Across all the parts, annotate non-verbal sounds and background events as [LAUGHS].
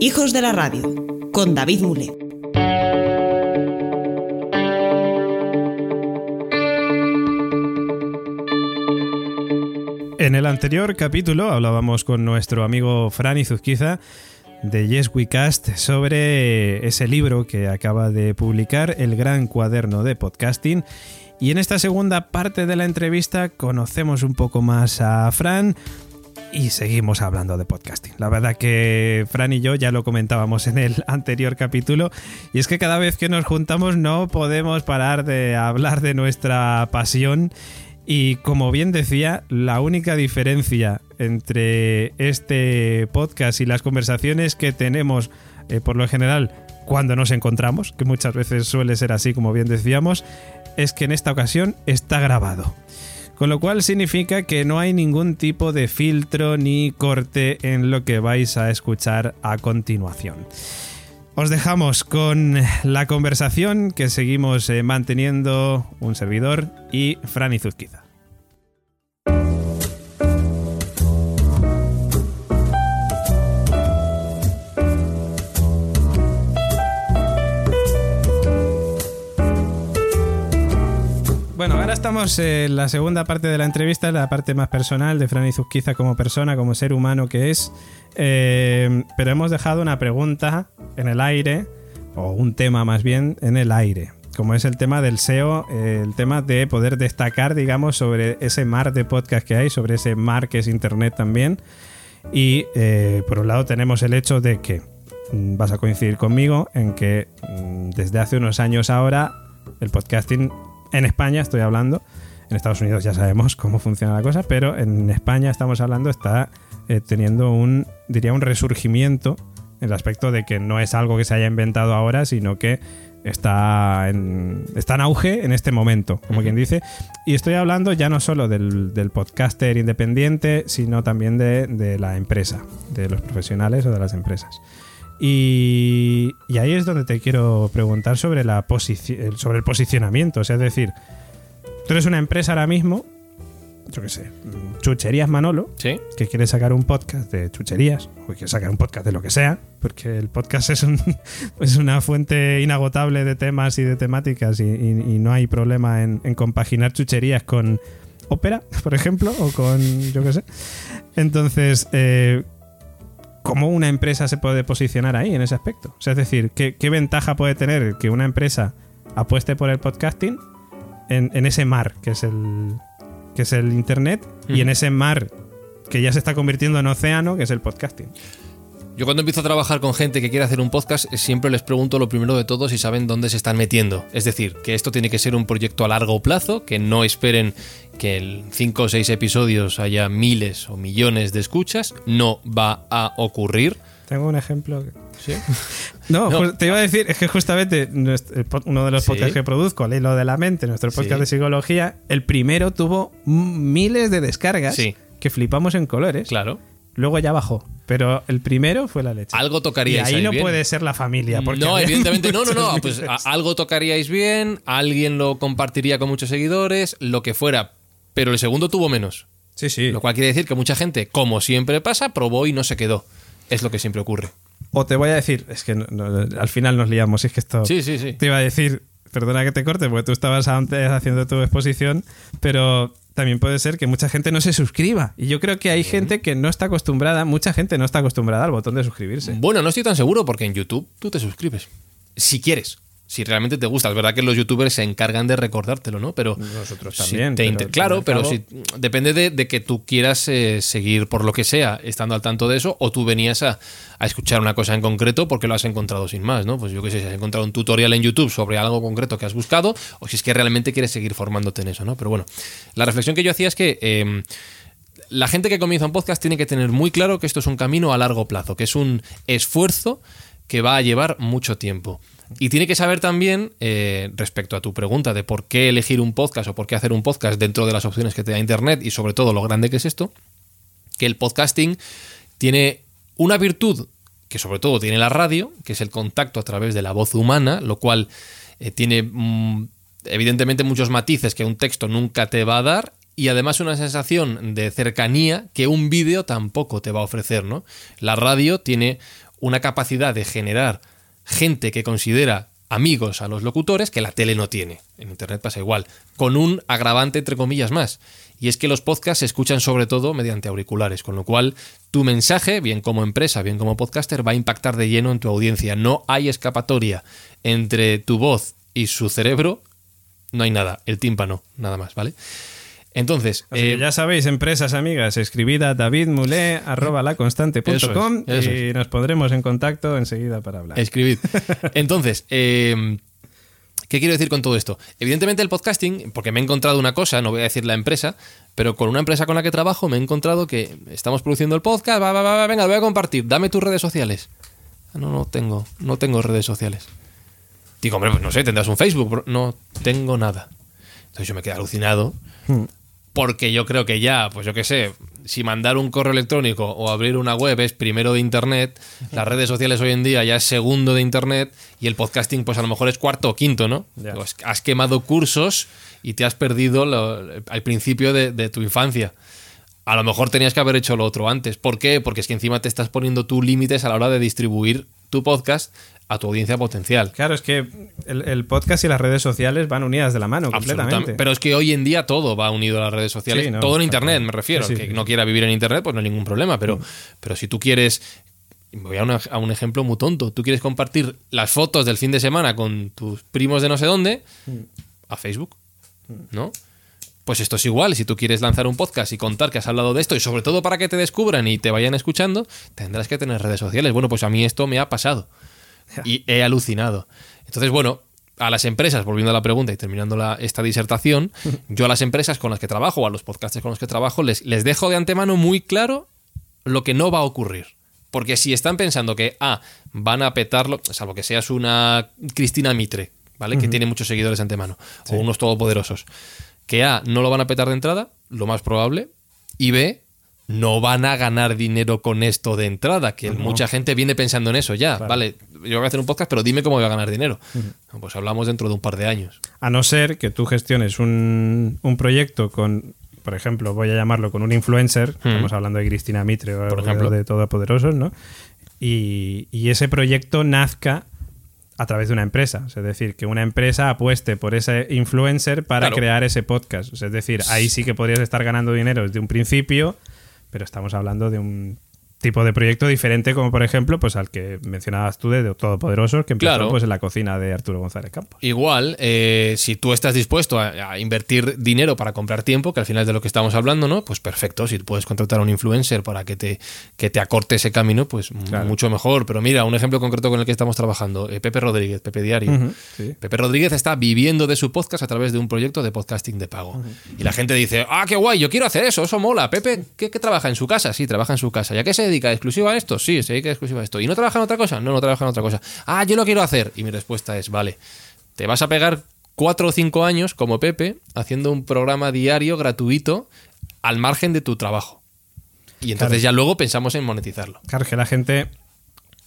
Hijos de la Radio, con David Mule. En el anterior capítulo hablábamos con nuestro amigo Franny Zuzquiza de Yes We Cast sobre ese libro que acaba de publicar, El Gran Cuaderno de Podcasting. Y en esta segunda parte de la entrevista conocemos un poco más a Fran y seguimos hablando de podcasting. La verdad que Fran y yo ya lo comentábamos en el anterior capítulo y es que cada vez que nos juntamos no podemos parar de hablar de nuestra pasión y como bien decía, la única diferencia entre este podcast y las conversaciones que tenemos eh, por lo general cuando nos encontramos, que muchas veces suele ser así como bien decíamos, es que en esta ocasión está grabado. Con lo cual significa que no hay ningún tipo de filtro ni corte en lo que vais a escuchar a continuación. Os dejamos con la conversación que seguimos eh, manteniendo un servidor y Fran Zuzquiza. Bueno, ahora estamos en la segunda parte de la entrevista, la parte más personal de Fran Zuzquiza como persona, como ser humano que es. Eh, pero hemos dejado una pregunta en el aire, o un tema más bien en el aire, como es el tema del SEO, el tema de poder destacar, digamos, sobre ese mar de podcast que hay, sobre ese mar que es Internet también. Y eh, por un lado tenemos el hecho de que mm, vas a coincidir conmigo en que mm, desde hace unos años ahora el podcasting en España estoy hablando, en Estados Unidos ya sabemos cómo funciona la cosa, pero en España estamos hablando está eh, teniendo un, diría, un resurgimiento en el aspecto de que no es algo que se haya inventado ahora, sino que está en, está en auge en este momento, como quien dice. Y estoy hablando ya no solo del, podcaster independiente, sino también de, la empresa, de los profesionales o de las empresas. Y, y ahí es donde te quiero preguntar sobre, la sobre el posicionamiento. es decir, tú eres una empresa ahora mismo yo qué sé, Chucherías Manolo, que quiere sacar un podcast de chucherías, o quiere sacar un podcast de lo que sea, porque el podcast es, [LAUGHS] es una fuente inagotable de temas y de temáticas y, no hay problema en, compaginar chucherías con ópera, [LAUGHS] por ejemplo, o con, yo qué sé. Entonces, eh, ¿cómo una empresa se puede posicionar ahí en ese aspecto? O sea, es decir, ¿qué, ventaja puede tener que una empresa apueste por el podcasting en ese mar que es el, que es el Internet, y en ese mar que ya se está convirtiendo en océano, que es el podcasting. Yo cuando empiezo a trabajar con gente que quiere hacer un podcast, siempre les pregunto lo primero de todo si saben dónde se están metiendo. Es decir, que esto tiene que ser un proyecto a largo plazo, que no esperen que en 5 o 6 episodios haya miles o millones de escuchas. No va a ocurrir. Tengo un ejemplo. ¿Sí? [LAUGHS] No, te iba a decir, es que justamente uno de los podcasts que produzco, lo de la Mente, nuestro podcast de psicología, el primero tuvo miles de descargas que flipamos en colores. Claro. Luego ya bajó. Pero el primero fue la leche. Algo tocaríais y ahí. no puede ser la familia. no, evidentemente. No, no, no. Pues algo tocaríais bien, alguien lo compartiría con muchos seguidores, lo que fuera. Pero el segundo tuvo menos. Sí, sí. Lo cual quiere decir que mucha gente, como siempre pasa, probó y no se quedó. Es lo que siempre ocurre. O te voy a decir, es que al final nos liamos, es que esto... Sí, sí, sí. Te iba a decir, perdona que te corte, porque tú estabas antes haciendo tu exposición, pero también puede ser que mucha gente no se suscriba. Y yo creo que hay gente que no está acostumbrada, mucha gente no está acostumbrada al botón de suscribirse. Bueno, no estoy tan seguro porque en YouTube tú te suscribes. Si quieres si realmente te gusta. Es verdad que los youtubers se encargan de recordártelo, ¿no? Pero nosotros también. claro, pero si, depende de, que tú quieras eh, seguir por lo que sea, estando al tanto de eso, o tú venías a, escuchar una cosa en concreto porque lo has encontrado sin más, ¿no? Pues yo qué sé, si has encontrado un tutorial en YouTube sobre algo concreto que has buscado, o si es que realmente quieres seguir formándote en eso, ¿no? Pero bueno, la reflexión que yo hacía es que em, la gente que comienza un podcast tiene que tener muy claro que esto es un camino a largo plazo, que es un esfuerzo que va a llevar mucho tiempo. Y tiene que saber también, eh, respecto a tu pregunta de por qué elegir un podcast o por qué hacer un podcast dentro de las opciones que te da Internet y sobre todo lo grande que es esto, que el podcasting tiene una virtud que sobre todo tiene la radio, que es el contacto a través de la voz humana, lo cual eh, tiene mm, evidentemente muchos matices que un texto nunca te va a dar y además una sensación de cercanía que un vídeo tampoco te va a ofrecer, ¿no? La radio tiene una capacidad de generar gente que considera amigos a los locutores que la tele no tiene. En Internet pasa igual, con un agravante entre comillas más. Y es que los podcasts se escuchan sobre todo mediante auriculares, con lo cual tu mensaje, bien como empresa, bien como podcaster, va a impactar de lleno en tu audiencia. No hay escapatoria entre tu voz y su cerebro, no hay nada, el tímpano, nada más, ¿vale? Entonces, eh, ya sabéis, empresas amigas, escribid a davidmule.com [LAUGHS] Eso es, y nos pondremos en contacto enseguida para hablar. Escribid. [LAUGHS] Entonces, eh, ¿qué quiero decir con todo esto? Evidentemente el podcasting, porque me he encontrado una cosa, no voy a decir la empresa, pero con una empresa con la que trabajo me he encontrado que estamos produciendo el podcast, va, va, va, va, venga, lo voy a compartir, dame tus redes sociales. Ah, No, no tengo, no tengo redes sociales. Digo, hombre, pues no sé, tendrás un Facebook, no tengo nada. Entonces yo me quedé alucinado Hmm. Porque yo creo que ya, pues yo qué sé, si mandar un correo electrónico o abrir una web es primero de Internet, las redes sociales hoy en día ya es segundo de Internet y el podcasting pues a lo mejor es cuarto o quinto, ¿no? Pues has quemado cursos y te has perdido lo- al principio de, de tu infancia. A lo mejor tenías que haber hecho lo otro antes. ¿Por qué? Porque es que encima te estás poniendo tú límites a la hora de distribuir tu podcast a tu audiencia potencial. Claro, es que el, el podcast y las redes sociales van unidas de la mano completamente. Pero es que hoy en día todo va unido a las redes sociales. Sí, no, todo en Internet, claro. me refiero. Sí, sí, que no quiera vivir en Internet, pues no hay ningún problema. Pero, pero si tú quieres. Voy a, una- a un ejemplo muy tonto. Tú quieres compartir las fotos del fin de semana con tus primos de no sé dónde a Facebook, ¿no? Pues esto es igual. Si tú quieres lanzar un podcast y contar que has hablado de esto, y sobre todo para que te descubran y te vayan escuchando, tendrás que tener redes sociales. Bueno, pues a mí esto me ha pasado. Y he alucinado. Entonces, bueno, a las empresas, volviendo a la pregunta y terminando la- esta disertación, [LAUGHS] yo a las empresas con las que trabajo, o a los podcasters con los que trabajo, les, les dejo de antemano muy claro lo que no va a ocurrir. Porque si están pensando que, ah, van a petarlo, salvo que seas una Cristina Mitre, ¿vale? Que tiene muchos seguidores de antemano, o unos todopoderosos, que A, no lo van a petar de entrada, lo más probable, y B, no van a ganar dinero con esto de entrada, que mucha gente viene pensando en eso ya, ¿vale? Yo voy a hacer un podcast, pero dime cómo voy a ganar dinero. Pues hablamos dentro de un par de años. A no ser que tú gestiones un, un proyecto con, por ejemplo, voy a llamarlo con un influencer, estamos hablando de Cristina Mitre o Por ejemplo. de Todopoderosos, ¿no? Y, y ese proyecto nazca a través de una empresa. Es decir, que una empresa apueste por ese influencer para Claro. crear ese podcast. Es decir, ahí sí que podrías estar ganando dinero desde un principio, pero estamos hablando de un tipo de proyecto diferente como por ejemplo pues al que mencionabas tú de Todopoderosos que empezó Claro. pues en la cocina de Arturo González Campos. Igual, eh, si tú estás dispuesto a, a invertir dinero para comprar tiempo, que al final es de lo que estamos hablando, ¿no? Pues perfecto, si puedes contratar a un influencer para que te, que te acorte ese camino, pues Claro. mucho mejor. Pero mira, un ejemplo concreto con el que estamos trabajando, eh, Pepe Rodríguez, Pepe Diario. Sí. Pepe Rodríguez está viviendo de su podcast a través de un proyecto de podcasting de pago. Y la gente dice, ah, qué guay, yo quiero hacer eso, eso mola. Pepe, ¿qué, qué trabaja en su casa? Sí, trabaja en su casa. ¿Y a qué se dedica? ¿Exclusiva a esto? Sí, se dedica exclusiva a esto. ¿Y no trabaja en otra cosa? No, no trabaja en otra cosa. Ah, yo lo quiero hacer. Y mi respuesta es, vale, te vas a pegar cuatro o cinco años como Pepe haciendo un programa diario gratuito al margen de tu trabajo. Y entonces Claro. ya luego pensamos en monetizarlo. Claro que la gente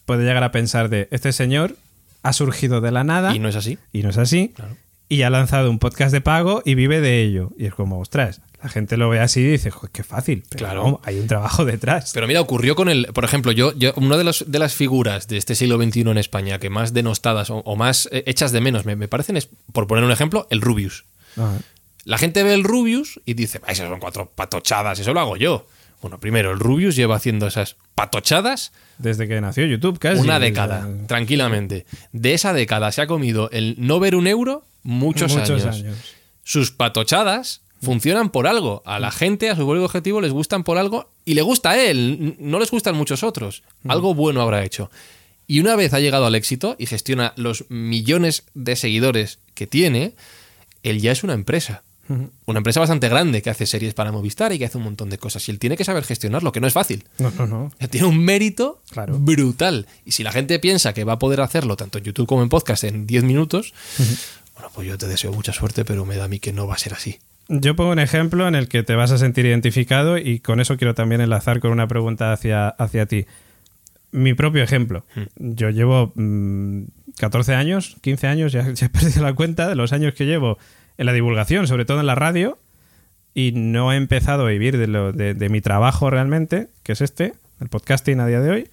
puede llegar a pensar de este señor ha surgido de la nada Y no es así. y no es así Claro. Y ha lanzado un podcast de pago y vive de ello y es como ostras la gente lo ve así y dice "Joder, qué fácil pero Claro. no, hay un trabajo detrás Pero mira, ocurrió con el. Por ejemplo, yo, yo una de, los, de las figuras de este siglo XXI en España que más denostadas o, o más eh, hechas de menos me, me parecen es, por poner un ejemplo, el Rubius. Ajá. La gente ve el Rubius y dice, "Ah, esas son cuatro patochadas, eso lo hago yo. Bueno, primero, el Rubius lleva haciendo esas patochadas desde que nació YouTube casi una década, tranquilamente. De esa década se ha comido el no ver un euro muchos, muchos años. años. Sus patochadas funcionan por algo. A la gente, a su público objetivo, les gustan por algo y le gusta a él. No les gustan muchos otros. Algo bueno habrá hecho. Y una vez ha llegado al éxito y gestiona los millones de seguidores que tiene, él ya es una empresa. Una empresa bastante grande que hace series para Movistar y que hace un montón de cosas. Y él tiene que saber gestionarlo, que no es fácil. no no no Tiene un mérito Claro. brutal. Y si la gente piensa que va a poder hacerlo tanto en YouTube como en podcast en 10 minutos, bueno, pues yo te deseo mucha suerte, pero me da a mí que no va a ser así. Yo pongo un ejemplo en el que te vas a sentir identificado y con eso quiero también enlazar con una pregunta hacia, hacia ti. Mi propio ejemplo. Yo llevo mm, 14 años, 15 años, ya, ya he perdido la cuenta de los años que llevo en la divulgación, sobre todo en la radio, y no he empezado a vivir de, lo, de, de mi trabajo realmente, que es este, el podcasting a día de hoy,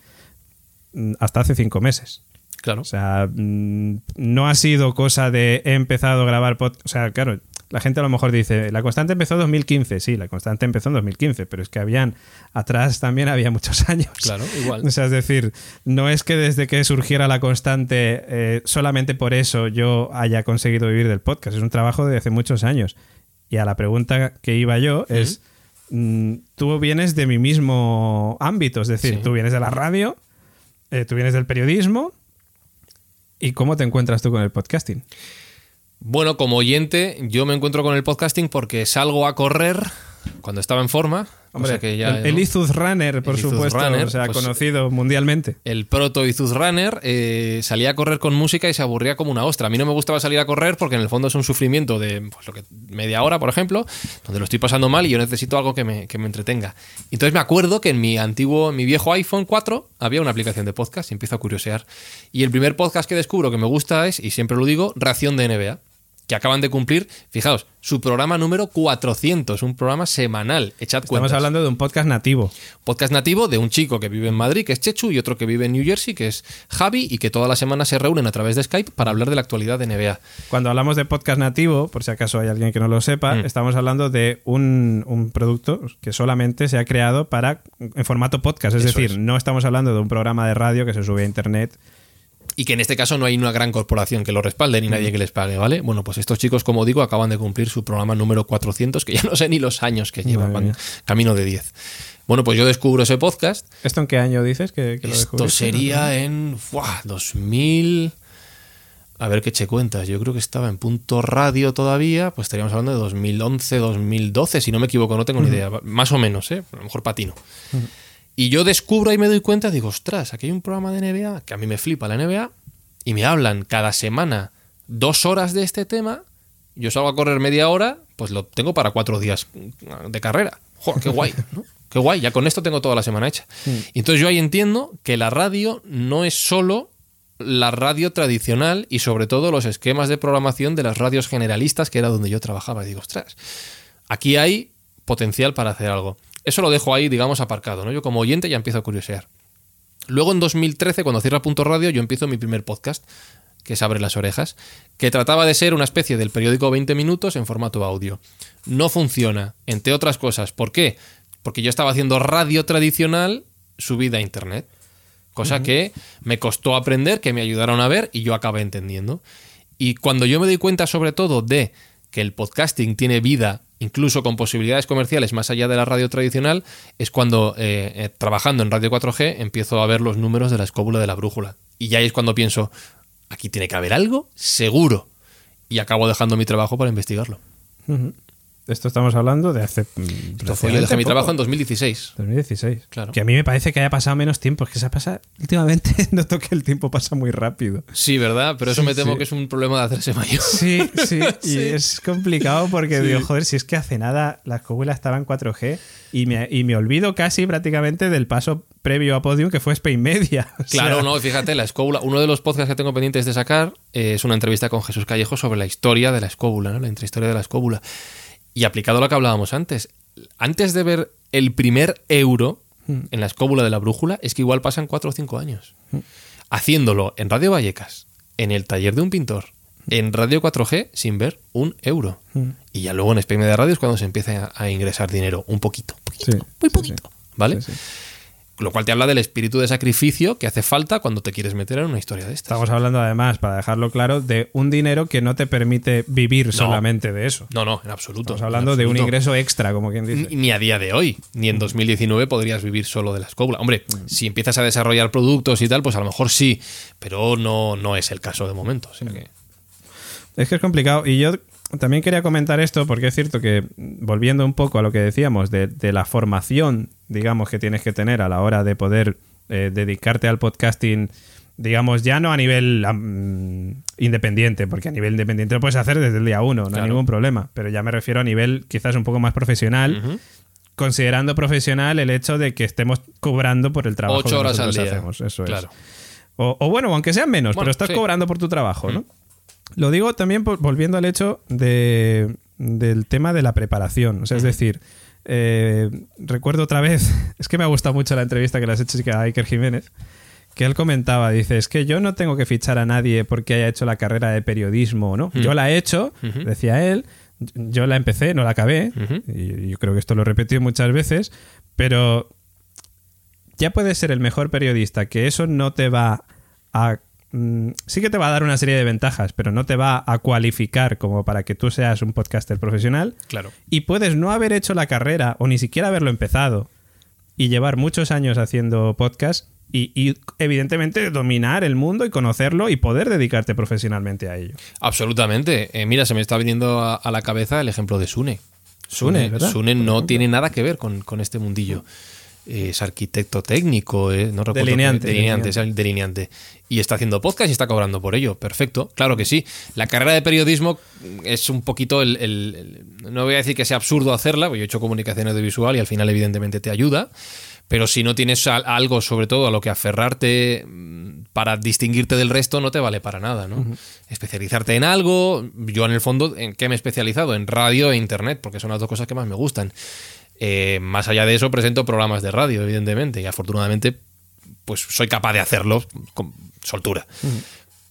mm, hasta hace cinco meses. Claro. O sea, mm, no ha sido cosa de he empezado a grabar podcast. O sea, claro, la gente a lo mejor dice, la constante empezó en 2015. Sí, la constante empezó en 2015, pero es que habían, atrás también había muchos [LAUGHS] años. Claro, igual. O sea, es decir, no es que desde que surgiera la constante, eh, solamente por eso yo haya conseguido vivir del podcast. Es un trabajo de hace muchos años. Y a la pregunta que iba yo es, mm, tú vienes de mi mismo ámbito, es decir, Sí. tú vienes de la radio, eh, tú vienes del periodismo. ¿Y cómo te encuentras tú con el podcasting? Bueno, como oyente, yo me encuentro con el podcasting porque salgo a correr cuando estaba en forma. O sea que ya, el, el Runner, por El supuesto, Runner, o sea, pues- conocido mundialmente. el proto Izuz Runner, eh, salía a correr con música y se aburría como una ostra. A mí no me gustaba salir a correr porque en el fondo es un sufrimiento de pues, lo que, media hora, por ejemplo, donde lo estoy pasando mal y yo necesito algo que me, que me entretenga. Entonces me acuerdo que en mi antiguo, en mi viejo iPhone 4 había una aplicación de podcast y empiezo a curiosear. Y el primer podcast que descubro que me gusta es, y siempre lo digo, Ración de NBA. Que acaban de cumplir, fijaos, su programa número 400, un programa semanal. Echad Estamos cuentas hablando de un podcast nativo. podcast nativo de un chico que vive en Madrid, que es Chechu, y otro que vive en New Jersey, que es Javi, y que toda la semana se reúnen a través de Skype para hablar de la actualidad de NBA. Cuando hablamos de podcast nativo, por si acaso hay alguien que no lo sepa, Mm. estamos hablando de un, un producto que solamente se ha creado para en formato podcast. Es Eso decir, es. no estamos hablando de un programa de radio que se sube a internet. Y que en este caso no hay una gran corporación que lo respalde ni nadie que les pague, ¿vale? Bueno, pues estos chicos, como digo, acaban de cumplir su programa número 400, que ya no sé ni los años que llevan, camino de 10. Bueno, pues yo descubro ese podcast. ¿Esto en qué año dices que, que lo Esto sería en ¡buah! 2000. A ver qué eche cuentas. Yo creo que estaba en punto radio todavía. Pues estaríamos hablando de 2011, 2012, si no me equivoco, no tengo ni idea. Más o menos, ¿eh? A lo mejor patino. Y yo descubro y me doy cuenta, digo, ostras, aquí hay un programa de NBA que a mí me flipa la NBA y me hablan cada semana dos horas de este tema. Yo salgo a correr media hora, pues lo tengo para cuatro días de carrera. ¡Joder, qué guay! ¿no? [LAUGHS] Qué guay, ya con esto tengo toda la semana hecha. Y entonces yo ahí entiendo que la radio no es solo la radio tradicional y sobre todo los esquemas de programación de las radios generalistas, que era donde yo trabajaba. Y digo, ostras, aquí hay potencial para hacer algo. Eso lo dejo ahí, digamos, aparcado. ¿no? Yo como oyente ya empiezo a curiosear. Luego en 2013, cuando cierra Punto Radio, yo empiezo mi primer podcast, que es Abre las Orejas, que trataba de ser una especie del periódico 20 minutos en formato audio. No funciona, entre otras cosas. ¿Por qué? Porque yo estaba haciendo radio tradicional subida a Internet. Cosa que me costó aprender, que me ayudaron a ver y yo acabé entendiendo. Y cuando yo me doy cuenta sobre todo de que el podcasting tiene vida, incluso con posibilidades comerciales más allá de la radio tradicional, es cuando, eh, eh, trabajando en Radio 4G, empiezo a ver los números de la escóbula de la brújula. Y ya es cuando pienso, aquí tiene que haber algo, seguro. Y acabo dejando mi trabajo para investigarlo. Esto estamos hablando de hace. Esto fue, yo dejé mi trabajo en 2016. 2016. Claro. Que a mí me parece que haya pasado menos tiempo. Es que se ha pasado. Últimamente [LAUGHS] noto que el tiempo pasa muy rápido. Sí, ¿verdad? Pero eso Sí, me temo sí. que es un problema de hacerse mayor. Sí, [LAUGHS] sí, y es complicado porque digo, joder, si es que hace nada la escóbula estaba en 4G y me, y me olvido casi prácticamente del paso previo a Podium que fue Spain Media. [LAUGHS] O Claro, sea, no, fíjate, la escóbula, uno de los podcasts que tengo pendientes de sacar eh, es una entrevista con Jesús Callejo sobre la historia de la escóbula, ¿no? la intrahistoria de la escóbula. Y aplicado a lo que hablábamos antes, antes de ver el primer euro en la escóbula de la brújula, es que igual pasan cuatro o cinco años. Haciéndolo en Radio Vallecas, en el taller de un pintor, en Radio 4G, sin ver un euro. Y ya luego en Spain Media Radio es cuando se empieza a, ingresar dinero, un poquito, poquito, Sí, muy poquito, ¿vale? Sí, sí. Lo cual te habla del espíritu de sacrificio que hace falta cuando te quieres meter en una historia de estas. Estamos hablando además, para dejarlo claro, de un dinero que no te permite vivir solamente de eso. No, no, en absoluto. Estamos hablando de un ingreso extra, como quien dice. Ni, ni a día de hoy, ni en 2019 podrías vivir solo de la escóbula. Hombre, si empiezas a desarrollar productos y tal, pues a lo mejor sí, pero no, no es el caso de momento. O sea que- Es que es complicado. Y yo también quería comentar esto porque es cierto que, volviendo un poco a lo que decíamos, de, de la formación, digamos, que tienes que tener a la hora de poder eh, dedicarte al podcasting, digamos, ya no a nivel independiente, porque a nivel independiente lo puedes hacer desde el día uno, no hay ningún problema. Pero ya me refiero a nivel quizás un poco más profesional. Considerando profesional el hecho de que estemos cobrando por el trabajo Ocho que horas al día. hacemos. Eso Claro. es. O, o bueno, aunque sean menos, Bueno, pero estás sí. cobrando por tu trabajo, ¿no? Lo digo también por- volviendo al hecho de, del tema de la preparación. O sea, es decir, eh, recuerdo otra vez, [LAUGHS] es que me ha gustado mucho la entrevista que le has hecho a Iker Jiménez, que él comentaba, dice, es que yo no tengo que fichar a nadie porque haya hecho la carrera de periodismo, ¿no? Yo la he hecho, decía él, yo la empecé, no la acabé, y yo creo que esto lo he repetido muchas veces, pero ya puedes ser el mejor periodista, que eso no te va a mm, sí que te va a dar una serie de ventajas, pero no te va a cualificar como para que tú seas un podcaster profesional. Claro. Y puedes no haber hecho la carrera o ni siquiera haberlo empezado y llevar muchos años haciendo podcast y, evidentemente dominar el mundo y conocerlo y poder dedicarte profesionalmente a ello. Absolutamente. Eh, mira, se me está viniendo a, la cabeza el ejemplo de Sune. Sune. Sune no tiene nada que ver con, con este mundillo es arquitecto técnico, eh, no recuerdo. Delineante. Delineante. Y está haciendo podcast y está cobrando por ello. Perfecto, claro que sí. La carrera de periodismo es un poquito el, No voy a decir que sea absurdo hacerla, porque yo he hecho comunicación audiovisual y al final, evidentemente, te ayuda. Pero si no tienes algo, sobre todo, a lo que aferrarte mm, para distinguirte del resto, no te vale para nada, ¿no? Especializarte en algo. Yo, en el fondo, ¿en qué me he especializado? En radio e internet, porque son las dos cosas que más me gustan. Eh, más allá de eso, presento programas de radio, evidentemente, y afortunadamente, pues soy capaz de hacerlo con soltura.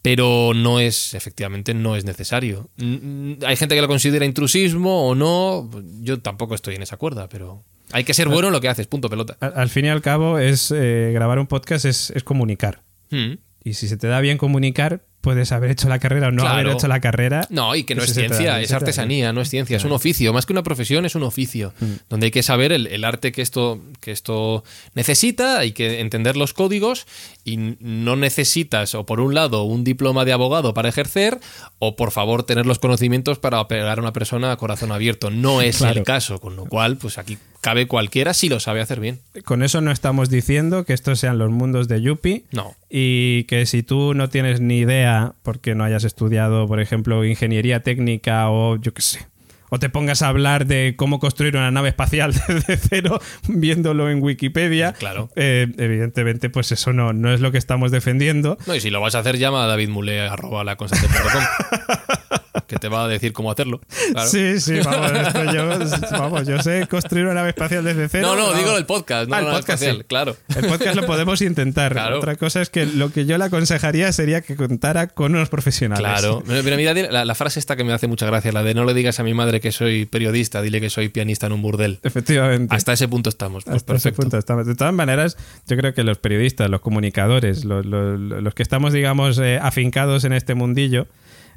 Pero no es, efectivamente, no es necesario. Hay gente que lo considera intrusismo o no. Yo tampoco estoy en esa cuerda, pero hay que ser bueno en lo que haces, punto pelota. Al, fin y al cabo, es eh, grabar un podcast es, comunicar. Mm. Y si se te da bien comunicar, puedes haber hecho la carrera o no haber hecho la carrera. No, y que no es ciencia, es artesanía, no es ciencia, es un oficio. Más que una profesión, es un oficio. Mm. Donde hay que saber el, arte que esto, que esto necesita, hay que entender los códigos y no necesitas, o por un lado, un diploma de abogado para ejercer, o por favor, tener los conocimientos para operar a una persona a corazón abierto. No es el caso, con lo cual, pues aquí cabe cualquiera si lo sabe hacer bien. Con eso no estamos diciendo que estos sean los mundos de Yuppie. No. Y que si tú no tienes ni idea, porque no hayas estudiado, por ejemplo, ingeniería técnica o yo qué sé, o te pongas a hablar de cómo construir una nave espacial [LAUGHS] desde cero viéndolo en Wikipedia. Claro. Eh, evidentemente, pues eso no, no es lo que estamos defendiendo. No, y si lo vas a hacer, llama a David Mule, arroba la [LAUGHS] que te va a decir cómo hacerlo. Sí, sí, vamos, yo, sé construir una nave espacial desde cero. No, no, digo el podcast, no ah, el podcast, claro. El podcast lo podemos intentar. Otra cosa es que lo que yo le aconsejaría sería que contara con unos profesionales. Claro. Pero [LAUGHS] mira, la, frase esta que me hace mucha gracia, la de no le digas a mi madre que soy periodista, dile que soy pianista en un burdel. Efectivamente. Hasta ese punto estamos. Pues Hasta ese punto estamos. De todas maneras, yo creo que los periodistas, los comunicadores, los, que estamos, digamos, eh, afincados en este mundillo,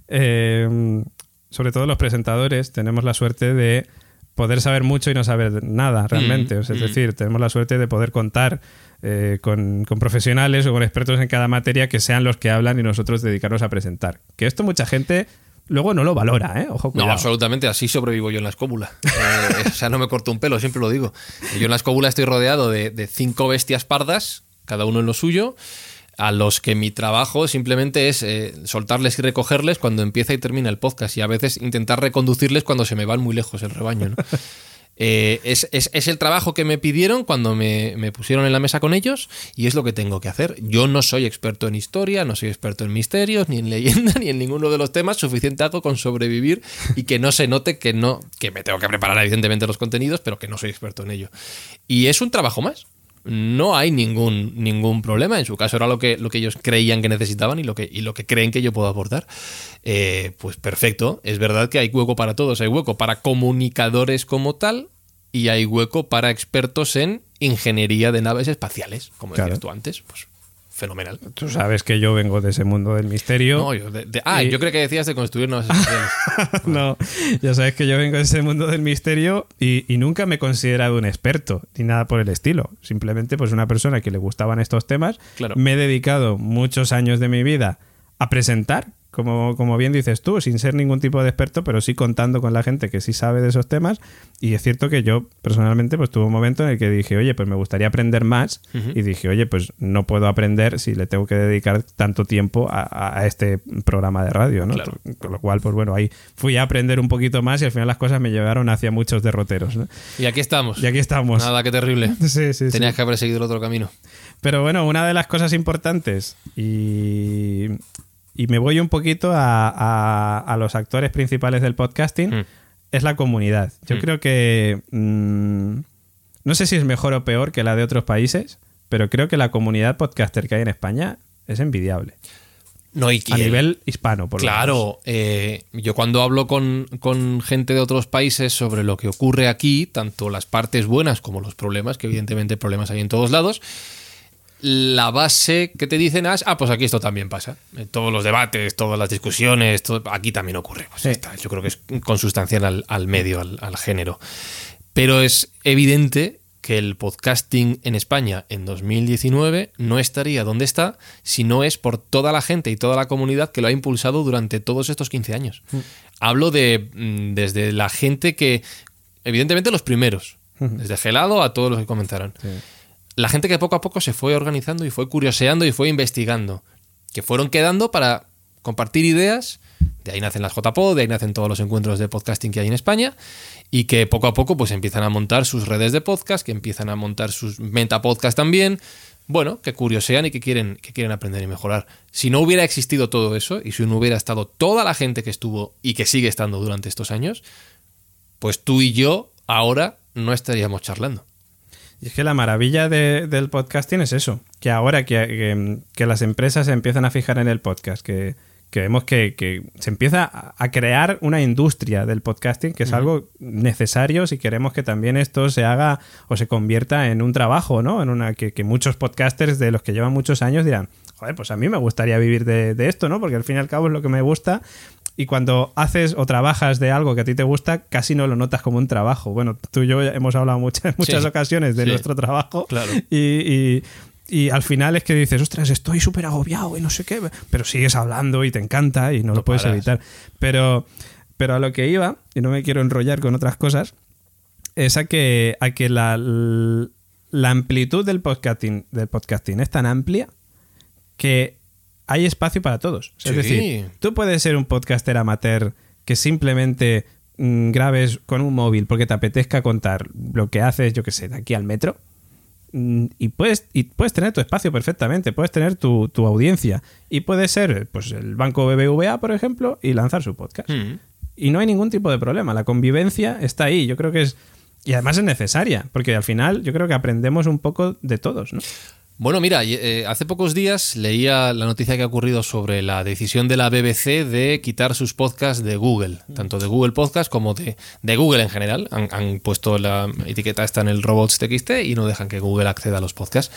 eh, sobre todo los presentadores, tenemos la suerte de poder saber mucho y no saber nada realmente. Mm, es mm. decir, tenemos la suerte de poder contar eh, con, profesionales o con expertos en cada materia que sean los que hablan y nosotros dedicarnos a presentar. Que esto mucha gente luego no lo valora, ¿eh? Ojo, No, absolutamente, así sobrevivo yo en la escóbula. [LAUGHS] Eh, o sea, no me corto un pelo, siempre lo digo. Yo en la escóbula estoy rodeado de, de cinco bestias pardas, cada uno en lo suyo a los que mi trabajo simplemente es eh, soltarles y recogerles cuando empieza y termina el podcast y a veces intentar reconducirles cuando se me van muy lejos el rebaño. [LAUGHS] Eh, es, el trabajo que me pidieron cuando me, pusieron en la mesa con ellos y es lo que tengo que hacer. Yo no soy experto en historia, no soy experto en misterios, ni en leyenda, [LAUGHS] ni en ninguno de los temas. Suficiente hago con sobrevivir y que no se note que no, que me tengo que preparar evidentemente los contenidos, pero que no soy experto en ello. Y es un trabajo más no hay ningún, ningún problema. En su caso era lo que, lo que ellos creían que necesitaban y lo que, y lo que creen que yo puedo aportar. Eh, pues perfecto. Es verdad que hay hueco para todos. Hay hueco para comunicadores como tal y hay hueco para expertos en ingeniería de naves espaciales, como decías tú antes. Pues fenomenal. Tú sabes que yo vengo de ese mundo del misterio. No, yo ah, yo creo que decías de construir nuevas espaciales. [LAUGHS] no, ya sabes que yo vengo de ese mundo del misterio y, nunca me he considerado un experto ni nada por el estilo. Simplemente pues una persona que le gustaban estos temas. Me he dedicado muchos años de mi vida a presentar como, como bien dices tú, sin ser ningún tipo de experto, pero sí contando con la gente que sí sabe de esos temas. Y es cierto que yo personalmente pues tuve un momento en el que dije, oye, pues me gustaría aprender más. Y dije, oye, pues no puedo aprender si le tengo que dedicar tanto tiempo a, este programa de radio, ¿no? Con lo cual, pues bueno, ahí fui a aprender un poquito más y al final las cosas me llevaron hacia muchos derroteros. Y aquí estamos. Y aquí estamos. Nada, qué terrible. [LAUGHS] sí, sí, Tenías que haber seguido el otro camino. Pero bueno, una de las cosas importantes y y me voy un poquito a, los actores principales del podcasting. Mm. es la comunidad. Yo Mm. creo que... mm, no sé si es mejor o peor que la de otros países, pero creo que la comunidad podcaster que hay en España es envidiable. No, y, A nivel hispano, por. Claro, eh, yo cuando hablo con, con gente de otros países sobre lo que ocurre aquí, tanto las partes buenas como los problemas, que evidentemente problemas hay en todos lados, la base que te dicen es, ah, pues aquí esto también pasa. Todos los debates, todas las discusiones, todo- aquí también ocurre. Pues ya Sí. está. Yo creo que es consustancial al, al medio, al, al género. Pero es evidente que el podcasting en España en 2019 no estaría donde está si no es por toda la gente y toda la comunidad que lo ha impulsado durante todos estos 15 años. Hablo de mm, desde la gente que, evidentemente los primeros, desde Gelado a todos los que comentaron. La gente que poco a poco se fue organizando y fue curioseando y fue investigando, que fueron quedando para compartir ideas. De ahí nacen las JPod, de ahí nacen todos los encuentros de podcasting que hay en España y que poco a poco pues empiezan a montar sus redes de podcast, que empiezan a montar sus metapodcast también. Bueno, que curiosean y que quieren, que quieren aprender y mejorar. Si no hubiera existido todo eso y si no hubiera estado toda la gente que estuvo y que sigue estando durante estos años, pues tú y yo ahora no estaríamos charlando. Y es que la maravilla de- del podcasting es eso, que ahora que, que- que las empresas se empiezan a fijar en el podcast, que, que vemos que, se empieza a crear una industria del podcasting, que es algo necesario si queremos que también esto se haga o se convierta en un trabajo, ¿no? En una que, que muchos podcasters de los que llevan muchos años dirán, joder, pues a mí me gustaría vivir de, de esto, ¿no? Porque al fin y al cabo es lo que me gusta. Y cuando haces o trabajas de algo que a ti te gusta, casi no lo notas como un trabajo. Bueno, tú y yo hemos hablado muchas, en muchas Sí. ocasiones de Sí. nuestro trabajo. Claro. Y, y- y al final es que dices, ostras, estoy súper agobiado y no sé qué, pero sigues hablando y te encanta y no, No lo puedes paras. evitar. Pero, pero a lo que iba, y no me quiero enrollar con otras cosas, es a que, a que la, la amplitud del podcasting, del podcasting es tan amplia que hay espacio para todos. Es Sí. decir, tú puedes ser un podcaster amateur que simplemente mm, grabes con un móvil porque te apetezca contar lo que haces, yo qué sé, de aquí al metro. Mm, Y puedes, y puedes tener tu espacio perfectamente, puedes tener tu, tu audiencia. Y puede ser pues, el banco BBVA, por ejemplo, y lanzar su podcast. Mm. Y no hay ningún tipo de problema. La convivencia está ahí. Yo creo que es. Y además es necesaria, porque al final yo creo que aprendemos un poco de todos, ¿no? Bueno, mira, eh, hace pocos días leía la noticia que ha ocurrido sobre la decisión de la BBC de quitar sus podcasts de Google, tanto de Google Podcast como de, Google en general. Han, puesto la etiqueta esta en el robots.txt y no dejan que Google acceda a los podcasts.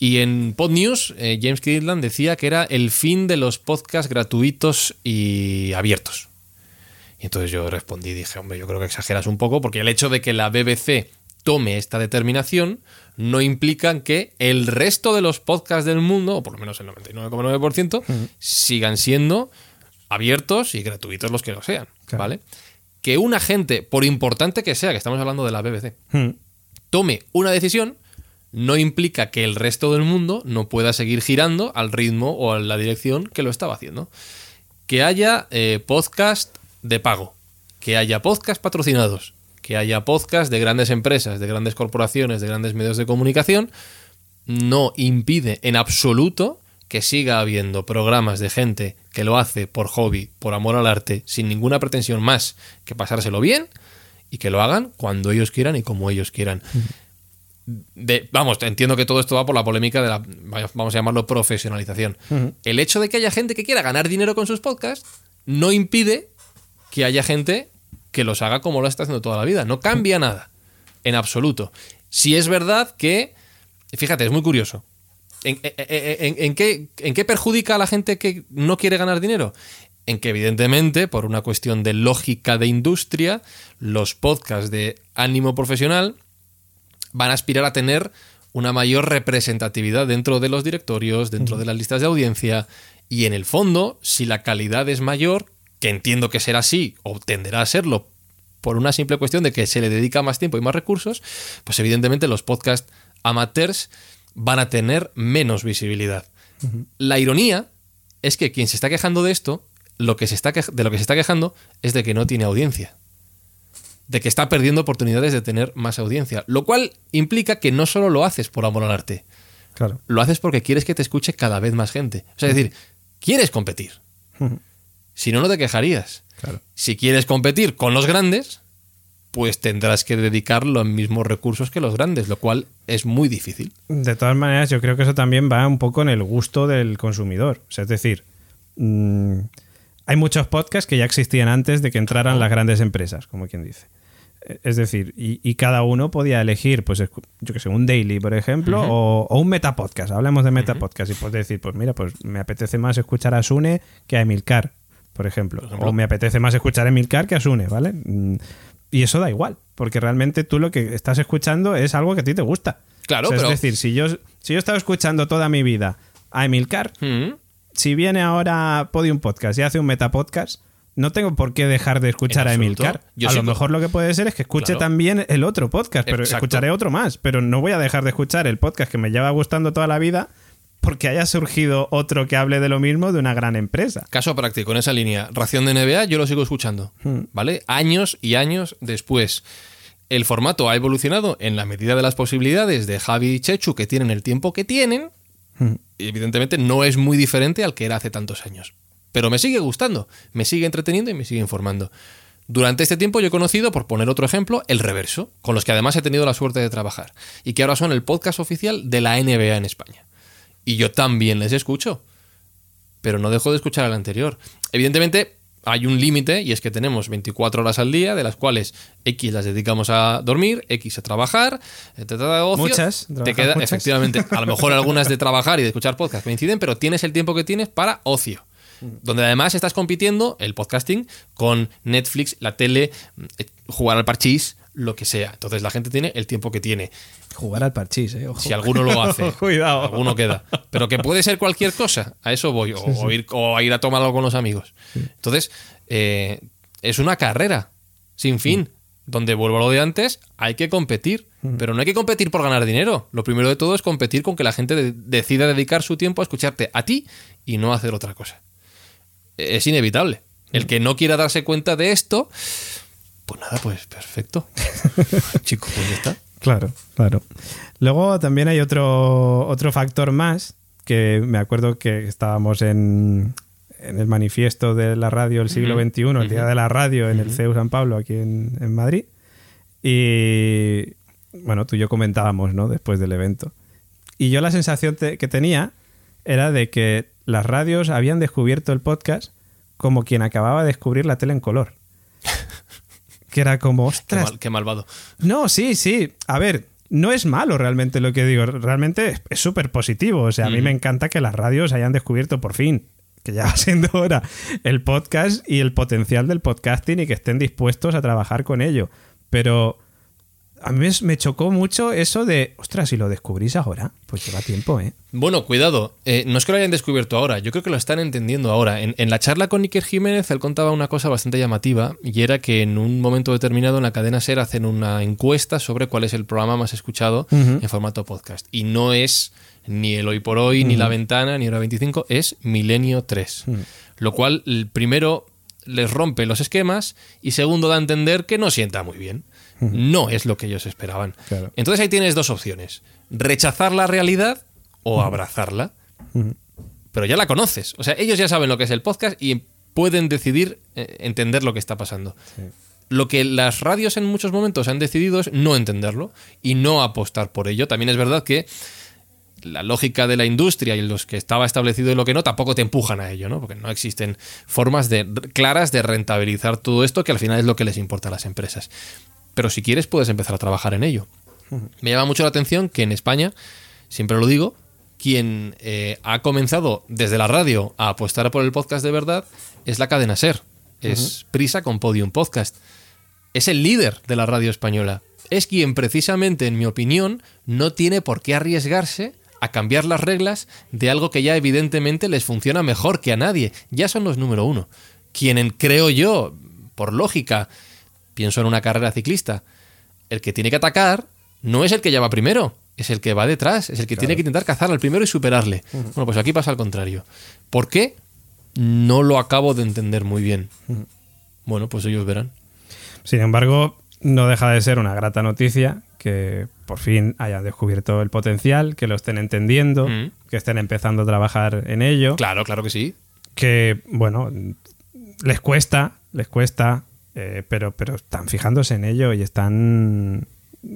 Y en Pod News, eh, James Cleveland decía que era el fin de los podcasts gratuitos y abiertos. Y entonces yo respondí y dije, hombre, yo creo que exageras un poco, porque el hecho de que la BBC tome esta determinación no implica que el resto de los podcasts del mundo, o por lo menos el 99,9%, sigan siendo abiertos y gratuitos los que lo sean, Claro. ¿vale? Que una gente, por importante que sea, que estamos hablando de la BBC, tome una decisión no implica que el resto del mundo no pueda seguir girando al ritmo o a la dirección que lo estaba haciendo. Que haya eh, podcast de pago, que haya podcast patrocinados, que haya podcast de grandes empresas, de grandes corporaciones, de grandes medios de comunicación, no impide en absoluto que siga habiendo programas de gente que lo hace por hobby, por amor al arte, sin ninguna pretensión más que pasárselo bien y que lo hagan cuando ellos quieran y como ellos quieran. De- vamos, entiendo que todo esto va por la polémica de la, vamos a llamarlo profesionalización. El hecho de que haya gente que quiera ganar dinero con sus podcasts no impide que haya gente que los haga como lo está haciendo toda la vida. No cambia nada, en absoluto. Si es verdad que, fíjate, es muy curioso. ¿En, en- en- en qué, ¿En qué perjudica a la gente que no quiere ganar dinero? En que evidentemente, por una cuestión de lógica de industria, los podcasts de ánimo profesional van a aspirar a tener una mayor representatividad dentro de los directorios, dentro de las listas de audiencia, y en el fondo, si la calidad es mayor, que entiendo que será así, o tenderá a serlo, por una simple cuestión de que se le dedica más tiempo y más recursos, pues evidentemente los podcasts amateurs van a tener menos visibilidad. La ironía es que quien se está quejando de esto, lo que se está de lo que se está quejando es de que no tiene audiencia de que está perdiendo oportunidades de tener más audiencia. Lo cual implica que no solo lo haces por amor al arte, Claro. lo haces porque quieres que te escuche cada vez más gente. O sea, es decir, quieres competir. Si no, no te quejarías. Claro. Si quieres competir con los grandes, pues tendrás que dedicar los mismos recursos que los grandes, lo cual es muy difícil. De todas maneras, yo creo que eso también va un poco en el gusto del consumidor. O sea, es decir, mm, hay muchos podcasts que ya existían antes de que entraran las grandes empresas, como quien dice. Eh, Es decir, y, y cada uno podía elegir, pues, yo que sé, un daily, por ejemplo, o, o un metapodcast. Hablemos de metapodcast y puedes decir, pues mira, pues me apetece más escuchar a Sune que a Emilcar, por ejemplo. ejemplo. O me apetece más escuchar a Emilcar que a Sune, ¿vale? Mm, Y eso da igual, porque realmente tú lo que estás escuchando es algo que a ti te gusta. Claro, O sea, pero- Es decir, si yo, si yo he estado escuchando toda mi vida a Emilcar, Mm. si viene ahora Podium Podcast y hace un metapodcast, no tengo por qué dejar de escuchar a. Emilcar. Yo a lo mejor lo que puede ser es que escuche Claro. también el otro podcast, pero Exacto. escucharé otro más. Pero no voy a dejar de escuchar el podcast que me lleva gustando toda la vida porque haya surgido otro que hable de lo mismo de una gran empresa. Caso práctico, en esa línea, ración de NBA, yo lo sigo escuchando, ¿vale? Años y años después. El formato ha evolucionado en la medida de las posibilidades de Javi y Chechu, que tienen el tiempo que tienen, y evidentemente no es muy diferente al que era hace tantos años. Pero me sigue gustando, me sigue entreteniendo y me sigue informando. Durante este tiempo yo he conocido, por poner otro ejemplo, El Reverso, con los que además he tenido la suerte de trabajar, y que ahora son el podcast oficial de la NBA en España. Y yo también les escucho pero no dejo de escuchar el anterior. Evidentemente, hay un límite y es que tenemos 24 horas al día, de las cuales X las dedicamos a dormir, X a trabajar, etcétera, de ocio. Muchas, Te queda, muchas. efectivamente, a lo mejor algunas de trabajar y de escuchar podcast coinciden, pero tienes el tiempo que tienes para ocio. Donde además estás compitiendo, el podcasting, con Netflix, la tele, eh, jugar al parchís, lo que sea. Entonces la gente tiene el tiempo que tiene. Jugar al parchís, eh. Ojo. Si alguno lo hace, [LAUGHS] Cuidado. alguno queda. Pero que puede ser cualquier cosa, a eso voy, o, o ir, o a ir a tomar algo con los amigos. Entonces, eh, es una carrera sin fin, donde vuelvo a lo de antes, hay que competir. Pero no hay que competir por ganar dinero. Lo primero de todo es competir con que la gente de- decida dedicar su tiempo a escucharte a ti y no a hacer otra cosa. Es inevitable. El que no quiera darse cuenta de esto, pues nada, pues perfecto. [LAUGHS] Chico, pues ya está. Claro, claro. Luego también hay otro, otro factor más que me acuerdo que estábamos en, en el manifiesto de la radio del siglo XXI, el Día de la Radio en el CEU San Pablo, aquí en, en Madrid. Y bueno, tú y yo comentábamos, ¿no? Después del evento. Y yo la sensación te- que tenía era de que las radios habían descubierto el podcast como quien acababa de descubrir la tele en color. Que era como, Qué, ostras, mal- qué malvado. no, sí, sí. A ver, no es malo realmente lo que digo. Realmente es- es súper positivo. O sea, a mí me encanta que las radios hayan descubierto por fin, que ya va [LAUGHS] siendo hora, el podcast y el potencial del podcasting y que estén dispuestos a trabajar con ello. Pero a mí me- chocó mucho eso de, ostras, si lo descubrís ahora, pues lleva tiempo, ¿eh? Bueno, cuidado. eh, no es que lo hayan descubierto ahora, yo creo que lo están entendiendo ahora. En, en la charla con Iker Jiménez, él contaba una cosa bastante llamativa y era que en un momento determinado en la cadena SER hacen una encuesta sobre cuál es el programa más escuchado en formato podcast. Y no es ni el Hoy por Hoy, ni La Ventana, ni Hora 25, es Milenio 3. Lo cual, el primero, les rompe los esquemas y segundo, da a entender que no sienta muy bien. No es lo que ellos esperaban. Claro. Entonces ahí tienes dos opciones. Rechazar la realidad o abrazarla. Pero ya la conoces. O sea, ellos ya saben lo que es el podcast y pueden decidir eh, entender lo que está pasando. Lo que las radios en muchos momentos han decidido es no entenderlo y no apostar por ello. También es verdad que la lógica de la industria y los que estaba establecido y lo que no tampoco te empujan a ello, ¿no? Porque no existen formas de, claras de rentabilizar todo esto que al final es lo que les importa a las empresas. Pero si quieres puedes empezar a trabajar en ello. Me llama mucho la atención que en España, siempre lo digo, quien eh, ha comenzado desde la radio a apostar por el podcast de verdad es la cadena Ser. Es Prisa con Podium Podcast. Es el líder de la radio española. Es quien precisamente, en mi opinión, no tiene por qué arriesgarse a cambiar las reglas de algo que ya evidentemente les funciona mejor que a nadie. Ya son los número uno. Quien, creo yo, por lógica, pienso en una carrera ciclista, el que tiene que atacar no es el que ya va primero, es el que va detrás, es el que tiene que intentar cazar al primero y superarle. Bueno, pues aquí pasa al contrario. ¿Por qué? No lo acabo de entender muy bien. Bueno, pues ellos verán. Sin embargo, no deja de ser una grata noticia que por fin hayan descubierto el potencial, que lo estén entendiendo, que estén empezando a trabajar en ello. Claro, claro que sí. Que, bueno, les cuesta, les cuesta, eh, pero, pero están fijándose en ello y están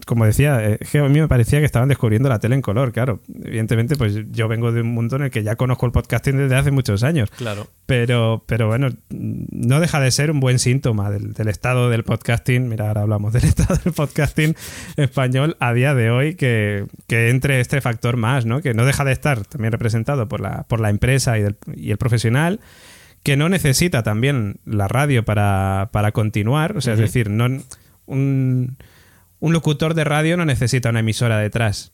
como decía, eh, que a mí me parecía que estaban descubriendo la tele en color, claro. Evidentemente, pues yo vengo de un mundo en el que ya conozco el podcasting desde hace muchos años. Claro. Pero, pero bueno, no deja de ser un buen síntoma del, estado del podcasting. Mira, ahora hablamos del [LAUGHS] estado del podcasting español a día de hoy, que, entre este factor más, ¿no? Que no deja de estar también representado por la, por la empresa y, y el profesional que no necesita también la radio para, para continuar. O sea, es decir, no un, un locutor de radio no necesita una emisora detrás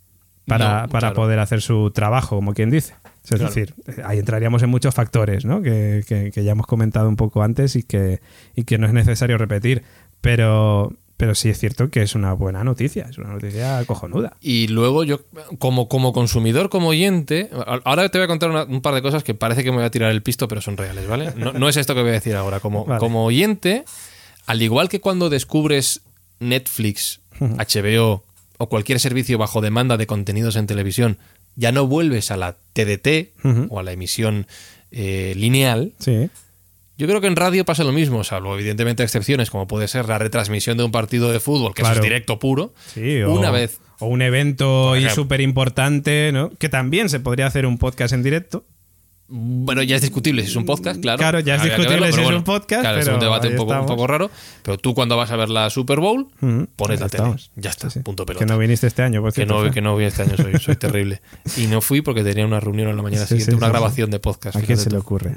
para, poder hacer su trabajo, como quien dice. Es decir, ahí entraríamos en muchos factores, ¿no? Que, que, ya hemos comentado un poco antes y que, y que no es necesario repetir. Pero, pero sí es cierto que es una buena noticia, es una noticia cojonuda. Y luego yo, como, como consumidor, como oyente, ahora te voy a contar un par de cosas que parece que me voy a tirar el pisto, pero son reales, ¿vale? No, es esto que voy a decir ahora. Como, como oyente, al igual que cuando descubres Netflix HBO o cualquier servicio bajo demanda de contenidos en televisión, ya no vuelves a la TDT o a la emisión eh, lineal. Sí. Yo creo que en radio pasa lo mismo, salvo evidentemente excepciones, como puede ser la retransmisión de un partido de fútbol, que es directo puro. Sí, una vez. O un evento súper importante, ¿no? Que también se podría hacer un podcast en directo. Bueno, ya es discutible si es un podcast, claro. Claro, ya es discutible si es un podcast. Claro, es un debate un poco, raro. Pero tú cuando vas a ver la Super Bowl, pones la tele. Ya está, punto pelota. Que no viniste este año, por que no, que no vine este año, soy, soy [LAUGHS] terrible. Y no fui porque tenía una reunión en la mañana siguiente, una grabación de podcast. ¿A quién se, le ocurre?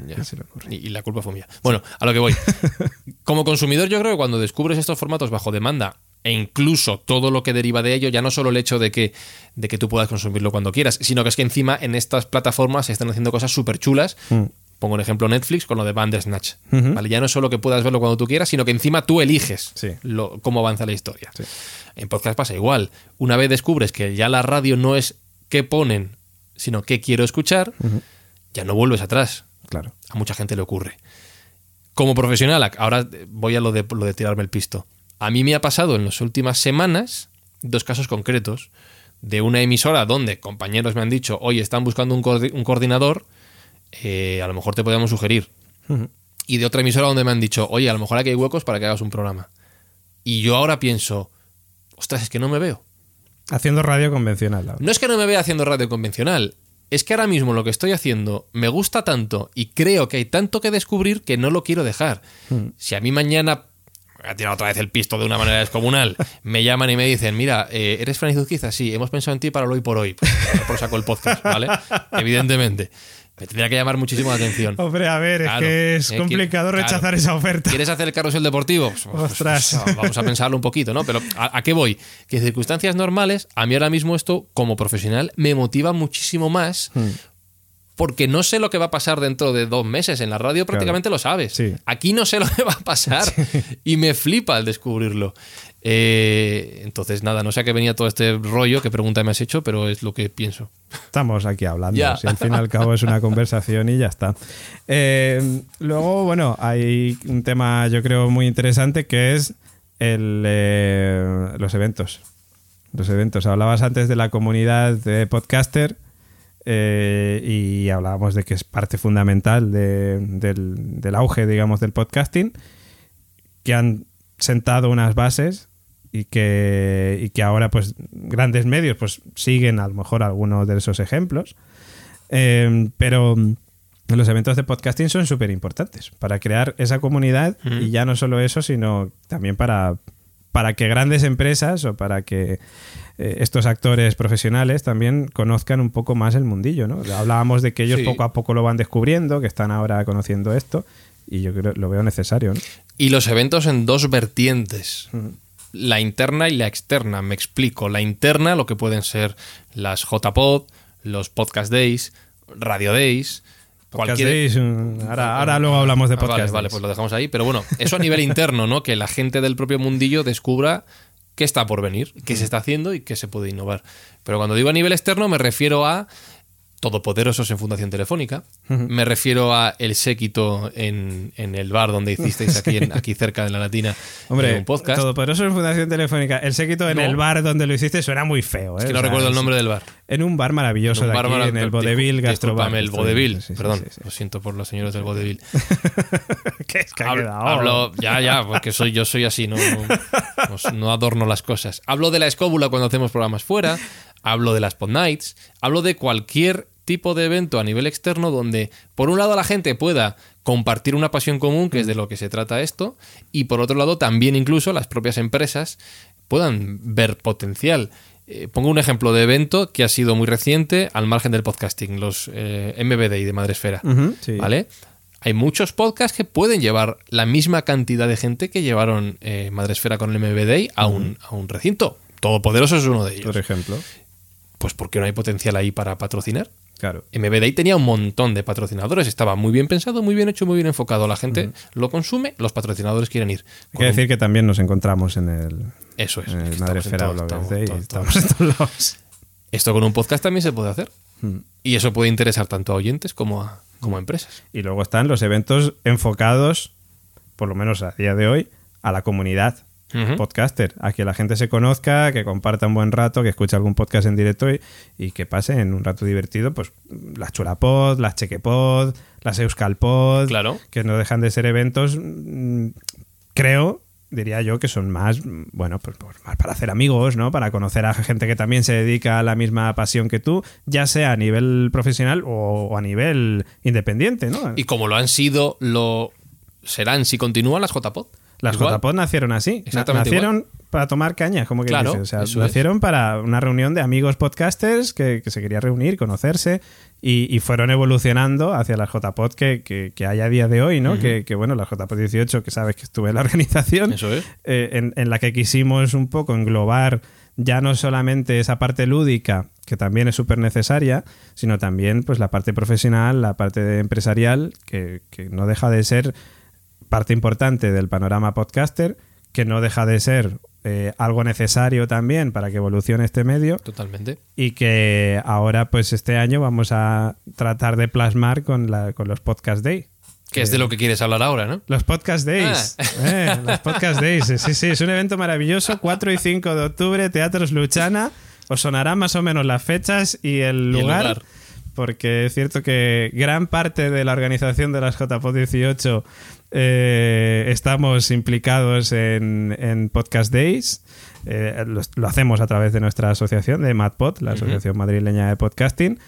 Y, la culpa fue mía. Bueno, a lo que voy. [LAUGHS] Como consumidor, yo creo que cuando descubres estos formatos bajo demanda e incluso todo lo que deriva de ello, ya no solo el hecho de que, de que tú puedas consumirlo cuando quieras, sino que es que encima en estas plataformas se están haciendo cosas súper chulas. Mm. Pongo un ejemplo Netflix con lo de Bandersnatch. ¿vale? Ya no solo que puedas verlo cuando tú quieras, sino que encima tú eliges cómo avanza la historia. En podcast pasa igual. Una vez descubres que ya la radio no es qué ponen, sino qué quiero escuchar, ya no vuelves atrás. Claro. A mucha gente le ocurre. Como profesional, ahora voy a lo de, lo de tirarme el pisto. A mí me ha pasado en las últimas semanas dos casos concretos de una emisora donde compañeros me han dicho, oye, están buscando un, coordinador, eh, a lo mejor te podemos sugerir. Y de otra emisora donde me han dicho, oye, a lo mejor aquí hay huecos para que hagas un programa. Y yo ahora pienso, ostras, es que no me veo. Haciendo radio convencional. No es que no me vea haciendo radio convencional, es que ahora mismo lo que estoy haciendo me gusta tanto y creo que hay tanto que descubrir que no lo quiero dejar. Si a mí mañana ha tirado otra vez el pisto de una manera descomunal, me llaman y me dicen, mira, eh, ¿eres Fran Izuzquiza? Sí, hemos pensado en ti para lo hoy por hoy. Pues, por saco el podcast, ¿vale? [LAUGHS] Evidentemente. Me tendría que llamar muchísimo la atención. Hombre, a ver, es que es complicado rechazar esa oferta. ¿Quieres hacer el carrusel deportivo? Pues, pues, Ostras. vamos a pensarlo un poquito, ¿no? Pero ¿a, qué voy? Que en circunstancias normales, a mí ahora mismo esto, como profesional, me motiva muchísimo más hmm porque no sé lo que va a pasar dentro de dos meses. En la radio prácticamente lo sabes. Aquí no sé lo que va a pasar y me flipa al descubrirlo. Eh, entonces, nada, no sé a qué venía todo este rollo, qué pregunta me has hecho, pero es lo que pienso. Estamos aquí hablando. Si al fin y al cabo es una conversación y ya está. Eh, luego, bueno, hay un tema yo creo muy interesante que es el, eh, los eventos. Los eventos. Hablabas antes de la comunidad de podcaster eh, y hablábamos de que es parte fundamental del, auge, digamos, del podcasting, que han sentado unas bases y que, y que ahora, pues, grandes medios, pues, siguen a lo mejor algunos de esos ejemplos. Eh, pero los eventos de podcasting son súper importantes para crear esa comunidad y ya no solo eso, sino también para, para que grandes empresas o para que eh, estos actores profesionales también conozcan un poco más el mundillo, ¿no? Hablábamos de que ellos poco a poco lo van descubriendo, que están ahora conociendo esto, y yo creo lo veo necesario. Y los eventos en dos vertientes. La interna y la externa, me explico. La interna, lo que pueden ser las JPod, los Podcast Days, Radio Days, Days, mm, ahora, ahora, luego hablamos de ah, podcast. vale, pues lo dejamos ahí. Pero bueno, eso a nivel [LAUGHS] interno, ¿no? Que la gente del propio mundillo descubra qué está por venir, qué se está haciendo y qué se puede innovar. Pero cuando digo a nivel externo me refiero a todopoderosos en Fundación Telefónica. Me refiero a el séquito en, en el bar donde hicisteis aquí, en- aquí cerca de la Latina [LAUGHS] Hombre, eh, un podcast. Todopoderoso en Fundación Telefónica. El séquito en No. el bar donde lo hiciste suena muy feo. Es ¿eh? que O no sea, recuerdo el es- nombre del bar. En un bar maravilloso Un de bar aquí, en el Vodevil Gastrobar. el Vodevil. sí, sí, Perdón, sí, lo siento por los señores del Vodevil. [LAUGHS] ¿Qué es que ha Hablo, ya, ya, porque soy, yo soy así, no, no, no adorno las cosas. Hablo de la escóbula cuando hacemos programas fuera, hablo de las pod nights, hablo de cualquier tipo de evento a nivel externo donde, por un lado, la gente pueda compartir una pasión común, que es de lo que se trata esto, y por otro lado, también incluso las propias empresas puedan ver potencial. Eh, pongo un ejemplo de evento que ha sido muy reciente al margen del podcasting, los eh, MBDI de Madresfera. Sí. ¿Vale? Hay muchos podcasts que pueden llevar la misma cantidad de gente que llevaron eh, Madresfera con el MBDI a un, a un recinto. Todopoderoso es uno de ellos. Por ejemplo. Pues porque no hay potencial ahí para patrocinar. Claro. MBDI tenía un montón de patrocinadores, estaba muy bien pensado, muy bien hecho, muy bien enfocado. La gente lo consume, los patrocinadores quieren ir. Un- decir que también nos encontramos en el, Eso es. en el Madre Esfera. Esto con un podcast también se puede hacer. Mm. Y eso puede interesar tanto a oyentes como a, como a empresas. Y luego están los eventos enfocados, por lo menos a día de hoy, a la comunidad Podcaster, a que la gente se conozca, que comparta un buen rato, que escuche algún podcast en directo y, y que pase en un rato divertido, pues las Chulapod, las Chequepod, las Euskalpod, Claro. que no dejan de ser eventos, mm, creo, diría yo, que son más, bueno, pues, pues más para hacer amigos, ¿no? Para conocer a gente que también se dedica a la misma pasión que tú, ya sea a nivel profesional o, o a nivel independiente, ¿no? Y como lo han sido, lo serán si continúan las JPod. Las. JPod nacieron así. Exactamente nacieron para tomar caña, como que Claro, dices. O sea, nacieron para una reunión de amigos podcasters que, que se querían reunir, conocerse y, y fueron evolucionando hacia las JPod que, que, que hay a día de hoy, ¿no? que, que, bueno, la JPod 18, que sabes que estuve en la [LAUGHS] organización, Eso es. eh, en, en la que quisimos un poco englobar ya no solamente esa parte lúdica, que también es súper necesaria, sino también pues la parte profesional, la parte empresarial, que, que no deja de ser parte importante del panorama podcaster, que no deja de ser eh, algo necesario también para que evolucione este medio Totalmente. y que ahora pues este año vamos a tratar de plasmar con, la, con los Podcast Day. Que es de lo que quieres hablar ahora, ¿no? Los Podcast Days. [LAUGHS] Eh, los Podcast Days. Sí, sí, es un evento maravilloso. [LAUGHS] 4 y 5 de octubre, Teatros Luchana. Os sonarán más o menos las fechas y el Y el lugar. Porque es cierto que gran parte de la organización de las JPod 18 eh, estamos implicados en, en Podcast Days. Eh, lo, lo hacemos a través de nuestra asociación de MadPod, la Asociación Madrileña de Podcasting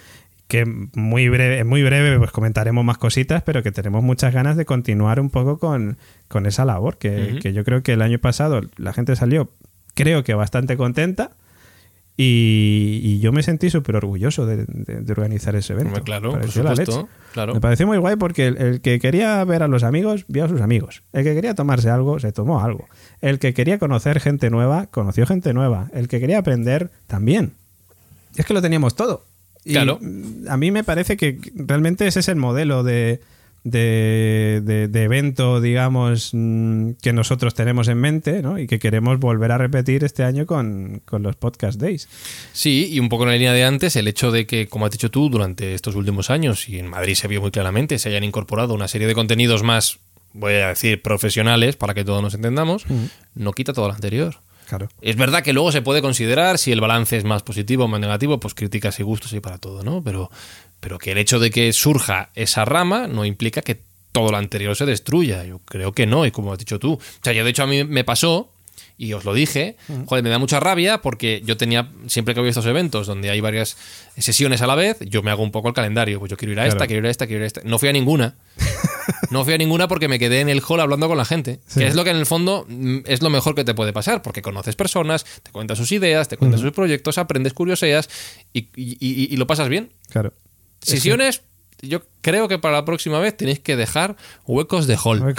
que muy breve, muy breve pues comentaremos más cositas, pero que tenemos muchas ganas de continuar un poco con, con esa labor, que yo creo que el año pasado la gente salió, creo que bastante contenta, y, y yo me sentí súper orgulloso de, de- de organizar ese evento. Claro, Me por supuesto. Claro. Me pareció muy guay porque el, el que quería ver a los amigos, vio a sus amigos. El que quería tomarse algo, se tomó algo. El que quería conocer gente nueva, conoció gente nueva. El que quería aprender, también. Y es que lo teníamos todo. Y Claro. a mí me parece que realmente ese es el modelo de, de, de- de evento, digamos, mm, que nosotros tenemos en mente ¿no? y que queremos volver a repetir este año con, con los Podcast Days. Sí, y un poco en la línea de antes, el hecho de que, como has dicho tú, durante estos últimos años, y en Madrid se vio muy claramente, se hayan incorporado una serie de contenidos más, voy a decir, profesionales, para que todos nos entendamos, no quita todo lo anterior. Claro. Es verdad que luego se puede considerar si el balance es más positivo o más negativo, pues críticas y gustos y para todo, ¿no? Pero, pero que el hecho de que surja esa rama no implica que todo lo anterior se destruya. Yo creo que no, y como has dicho tú. O sea, yo de hecho a mí me pasó, y os lo dije, joder, me da mucha rabia porque yo tenía, siempre que voy a estos eventos donde hay varias sesiones a la vez, yo me hago un poco el calendario. Pues yo quiero ir a esta, quiero ir a esta, quiero ir a esta. No fui a ninguna. [LAUGHS] No fui a ninguna porque me quedé en el hall hablando con la gente. Sí. Que es lo que en el fondo mm, es lo mejor que te puede pasar, porque conoces personas, te cuentan sus ideas, te cuentan sus proyectos, aprendes curioseas y, y- y- y lo pasas bien. Claro. Sesiones, yo creo que para la próxima vez tenéis que dejar huecos de hall.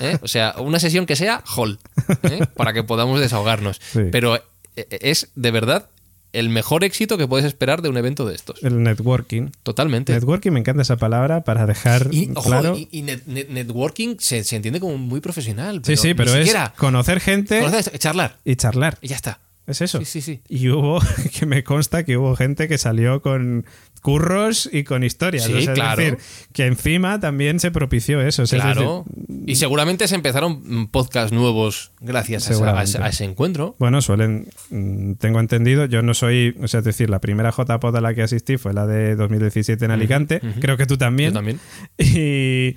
¿eh? O sea, una sesión que sea hall, ¿eh? para que podamos desahogarnos. Sí. Pero eh, es de verdad el mejor éxito que puedes esperar de un evento de estos. El networking. Totalmente. Networking, me encanta esa palabra para dejar Y, ojo, claro. y, y net- net- networking se, se entiende como muy profesional. sí, sí, pero es conocer gente Conoces, charlar. y charlar. Y ya está. Es eso. Sí, sí, sí. Y hubo, [LAUGHS] que me consta que hubo gente que salió con curros y con historias. Sí, O sea, claro. Es decir, que encima también se propició eso. O sea, es Claro. decir, Y seguramente se empezaron mm, podcasts nuevos gracias a, ese, encuentro. bueno, suelen, mm, tengo entendido, yo no soy, o sea, es decir, la primera JPod a la que asistí fue la de 2017 en Alicante, creo que tú también. Yo también. [LAUGHS] Y,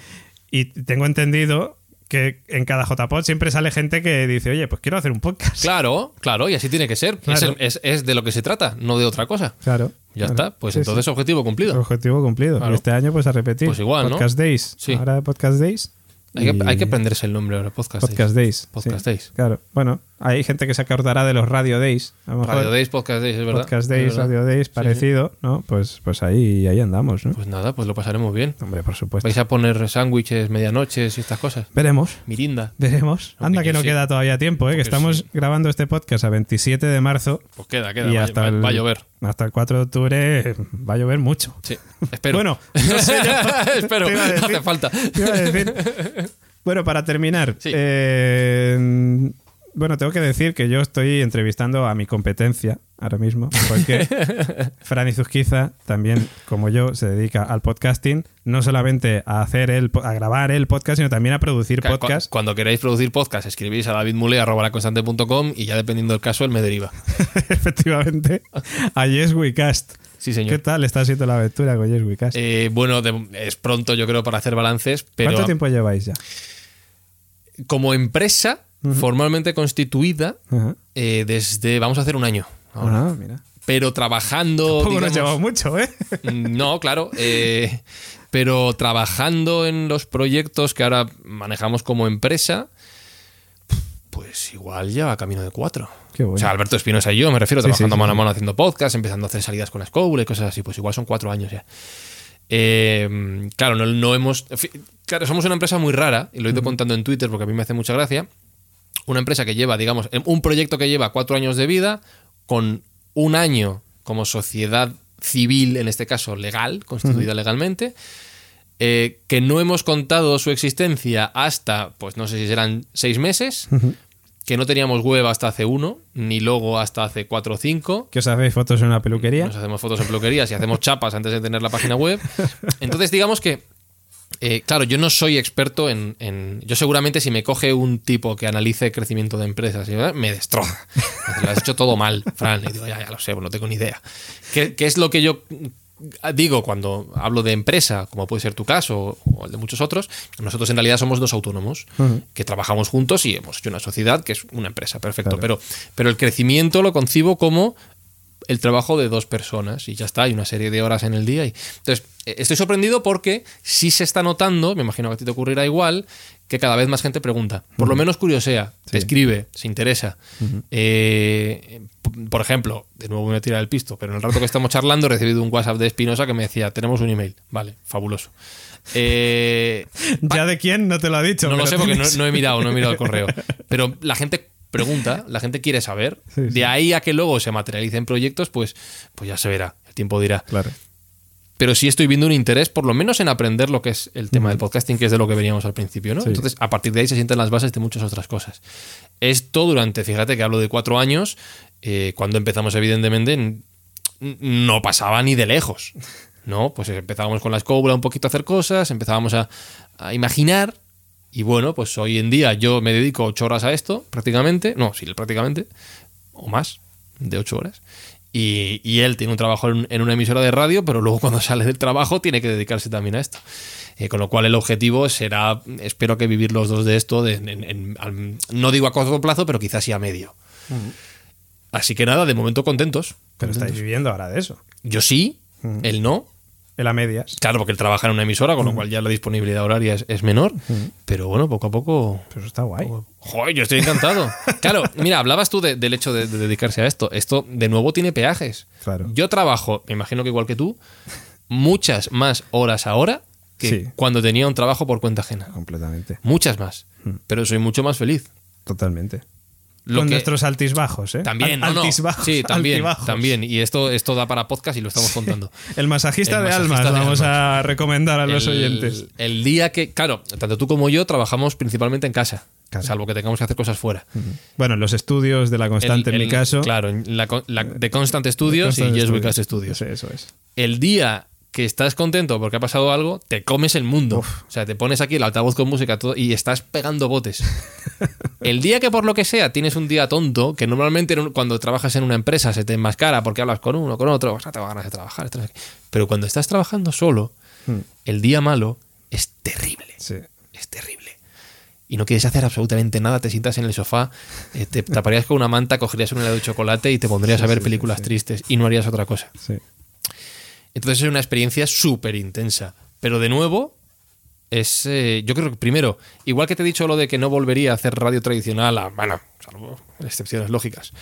y tengo entendido que en cada JPod siempre sale gente que dice, oye, pues quiero hacer un podcast. Claro, claro, y así tiene que ser. Claro. Es, es- es de lo que se trata, no de otra cosa. Claro. Ya Claro. está, pues Sí, entonces sí. objetivo cumplido. Objetivo cumplido. Claro. Y este año, pues a repetir. Pues igual, ¿no? Podcast Days. Sí. Ahora Podcast Days. Hay que, hay que aprenderse el nombre ahora, podcast. Podcast Days. Podcast sí. Days. Claro. Bueno, hay gente que se acordará de los Radio Days. A lo mejor Radio Days, Podcast Days, es verdad. Podcast Days, verdad. Radio Days, Sí, parecido, ¿no? Pues, pues ahí, ahí andamos, ¿no? Pues nada, pues lo pasaremos bien. Hombre, por supuesto. ¿Vais a poner sándwiches, medianoches y estas cosas? Veremos. Mirinda. Veremos. Anda que no sí. queda todavía tiempo, ¿eh? que estamos grabando este podcast a 27 de marzo Pues queda, queda. y va, hasta va- el, va a llover. hasta el 4 de octubre va a llover mucho. Sí, espero. Bueno, [LAUGHS] no sé yo. [LAUGHS] espero, a no decir. hace falta. Te iba a decir. [LAUGHS] Bueno, para terminar, Sí. eh, bueno, tengo que decir que yo estoy entrevistando a mi competencia ahora mismo, porque [LAUGHS] Fran Izuzquiza también, como yo, se dedica al podcasting, no solamente a hacer el, a grabar el podcast, sino también a producir cu- podcast. Cuando queráis producir podcast, escribís a davidmule.com y ya dependiendo del caso, él me deriva. [LAUGHS] Efectivamente, a Yes We Cast. Sí, ¿Qué señor. tal está siendo la aventura con Yes We Cast? Eh, bueno, de- es pronto, yo creo, para hacer balances, pero ¿Cuánto tiempo lleváis ya? como empresa formalmente constituida eh, desde, vamos a hacer un año. ahora. Ah, mira. Pero trabajando. Tampoco nos digamos- llevamos mucho, ¿eh? [LAUGHS] No, claro. eh, pero trabajando en los proyectos que ahora manejamos como empresa, pues igual ya va camino de cuatro. Qué bueno. O sea, Alberto Espinosa y yo, me refiero, Sí, trabajando sí, sí, mano a mano haciendo podcast, empezando a hacer salidas con la y cosas así, pues igual son cuatro años ya. Eh, claro, no, no hemos. Claro, somos una empresa muy rara, y lo he ido contando en Twitter porque a mí me hace mucha gracia. Una empresa que lleva, digamos, un proyecto que lleva cuatro años de vida, con un año como sociedad civil, en este caso legal, constituida legalmente, eh, que no hemos contado su existencia hasta, pues no sé si serán seis meses, que no teníamos web hasta hace uno, ni logo hasta hace cuatro o cinco. Que os hacéis fotos en una peluquería. Nos hacemos fotos en peluquerías y hacemos chapas antes de tener la página web. [LAUGHS] Entonces, digamos que, eh, claro, yo no soy experto en, en- Yo seguramente si me coge un tipo que analice crecimiento de empresas, y, eh, me destroza. [LAUGHS] Lo has hecho todo mal, Fran. Y digo, ya, ya lo sé, no tengo ni idea. ¿Qué, qué es lo que yo digo cuando hablo de empresa, como puede ser tu caso o el de muchos otros? Nosotros en realidad somos dos autónomos que trabajamos juntos y hemos hecho una sociedad que es una empresa, perfecto. Claro. Pero, pero el crecimiento lo concibo como el trabajo de dos personas y ya está, hay una serie de horas en el día. Y, entonces, eh, estoy sorprendido porque sí se está notando, me imagino que a ti te ocurrirá igual, que cada vez más gente pregunta. Por lo menos curiosea, te escribe, se interesa. Eh, por ejemplo, de nuevo me voy a tirar el pisto, pero en el rato que estamos charlando he recibido un WhatsApp de Espinosa que me decía, tenemos un email. Vale, fabuloso. Eh, [LAUGHS] ¿Ya de quién? No te lo ha dicho. no lo sé porque no, no he mirado, no he mirado el correo. [LAUGHS] Pero la gente pregunta, [LAUGHS] la gente quiere saber. Sí, sí. De ahí a que luego se materialicen proyectos, pues, pues ya se verá. El tiempo dirá. Claro. Pero sí estoy viendo un interés, por lo menos en aprender lo que es el tema del podcasting, que es de lo que veníamos al principio, ¿no? Sí. Entonces, a partir de ahí se sienten las bases de muchas otras cosas. Esto durante, fíjate que hablo de cuatro años, eh, cuando empezamos, evidentemente, no pasaba ni de lejos. ¿No? Pues empezábamos con la escobra un poquito a hacer cosas, empezábamos a, a imaginar. Y bueno, pues hoy en día yo me dedico ocho horas a esto, prácticamente. No, sí, prácticamente. O más, de ocho horas. Y, y él tiene un trabajo en, en una emisora de radio, pero luego cuando [LAUGHS] sale del trabajo tiene que dedicarse también a esto. Eh, con lo cual el objetivo será, espero que vivir los dos de esto, de- en- en- al- no digo a corto plazo, pero quizás sí a medio. Así que nada, de momento contentos. Pero estáis viviendo ahora de eso. Yo sí, él no. En la medias. Claro, porque él trabaja en una emisora, con lo cual ya la disponibilidad horaria es, es menor. Pero bueno, poco a poco. Pero eso está guay. Joder, yo estoy encantado. [LAUGHS] Claro, mira, hablabas tú de- del hecho de, de dedicarse a esto. Esto, de nuevo, tiene peajes. Claro. Yo trabajo, me imagino que igual que tú, muchas más horas ahora que Sí. cuando tenía un trabajo por cuenta ajena. Completamente. Muchas más. Pero soy mucho más feliz. Totalmente. Lo con que- nuestros altisbajos, ¿eh? También, Al- no, altisbajos, Sí, también, altibajos. también. Y esto, esto da para podcast y lo estamos contando. [LAUGHS] El masajista El de masajista almas de vamos a recomendar a los oyentes. el día que, claro, tanto tú como yo trabajamos principalmente en casa, Claro. salvo que tengamos que hacer cosas fuera. Bueno, los estudios de la constante El- en el- mi caso. Claro, la, la de Constant Studios Constant y Yes We Studios. Cast Studios. Sí, eso es. El día que estás contento porque ha pasado algo, te comes el mundo. Uf. O sea, te pones aquí el altavoz con música todo, y estás pegando botes. [LAUGHS] el día que por lo que sea tienes un día tonto, que normalmente cuando trabajas en una empresa se te enmascara porque hablas con uno, con otro, o sea, te va ganas de trabajar. Pero cuando estás trabajando solo, Hmm. el día malo es terrible. Sí. Es terrible. Y no quieres hacer absolutamente nada, te sientas en el sofá, eh, te taparías con una manta, cogerías un helado de chocolate y te pondrías a ver películas tristes y no harías otra cosa. Entonces es una experiencia súper intensa. Pero de nuevo, es. eh, yo creo que primero, igual que te he dicho lo de que no volvería a hacer radio tradicional, a, bueno, salvo excepciones lógicas,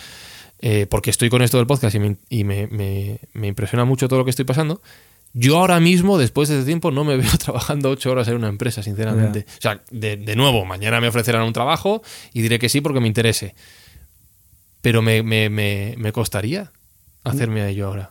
eh, porque estoy con esto del podcast y, me, y me- me- me impresiona mucho todo lo que estoy pasando. Yo ahora mismo, después de este tiempo, no me [LAUGHS] veo trabajando ocho horas en una empresa, sinceramente. O sea, de, de nuevo, mañana me ofrecerán un trabajo y diré que sí porque me interese. Pero me, me- me- me costaría hacerme a ello ahora.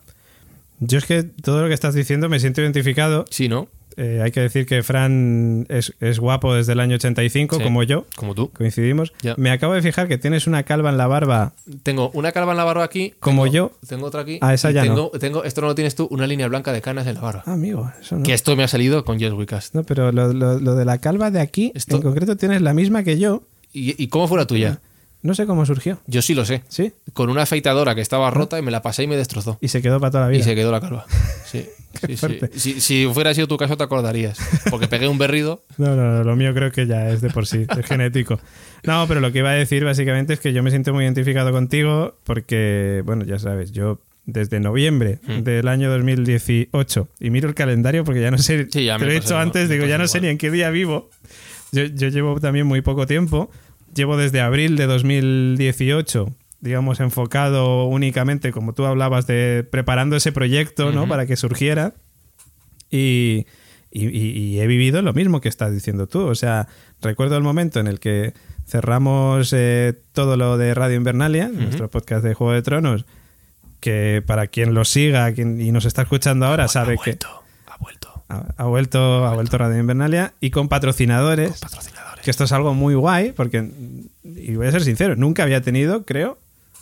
Yo es que todo lo que estás diciendo me siento identificado. Sí, ¿no? Eh, hay que decir que Fran es, es guapo desde el año 85, Sí. como yo. Como tú. Coincidimos. Me acabo de fijar que tienes una calva en la barba. Tengo una calva en la barba aquí. Como tengo- yo. Tengo otra aquí. Ah, esa ya tengo, tengo, esto no lo tienes tú, una línea blanca de canas en la barba. Ah, amigo, eso no. Que esto me ha salido con Yes We Cast. No, pero lo, lo- lo de la calva de aquí, Esto- en concreto, tienes la misma que yo. ¿Y, y cómo fue la tuya? No sé cómo surgió. Yo sí lo sé. ¿Sí? Con una afeitadora que estaba rota y me la pasé y me destrozó. Y se quedó para toda la vida. Y se quedó la calva. [LAUGHS] Sí, sí, sí. fuerte. Si, si hubiera sido tu caso, te acordarías. Porque pegué un berrido. [LAUGHS] No, no, no, lo mío creo que ya es de por sí, es [LAUGHS] genético. No, pero lo que iba a decir básicamente es que yo me siento muy identificado contigo porque, bueno, ya sabes, yo desde noviembre Hmm. del año 2018 y miro el calendario porque ya no sé, Sí, ya te me lo he dicho antes, digo, ya no sé ni en qué día vivo. Yo, yo llevo también muy poco tiempo, llevo desde abril de 2018 digamos, enfocado únicamente, como tú hablabas, de preparando ese proyecto, ¿no? Para que surgiera. Y, y- y- y he vivido lo mismo que estás diciendo tú. O sea, recuerdo el momento en el que cerramos eh, todo lo de Radio Invernalia, nuestro podcast de Juego de Tronos, que para quien lo siga quien, y nos está escuchando ahora sabe que vuelto, ha vuelto. ha, vuelto, ha vuelto Radio Invernalia y con patrocinadores. Patrocinadores. Que esto es algo muy guay, porque, y voy a ser sincero, nunca había tenido, creo,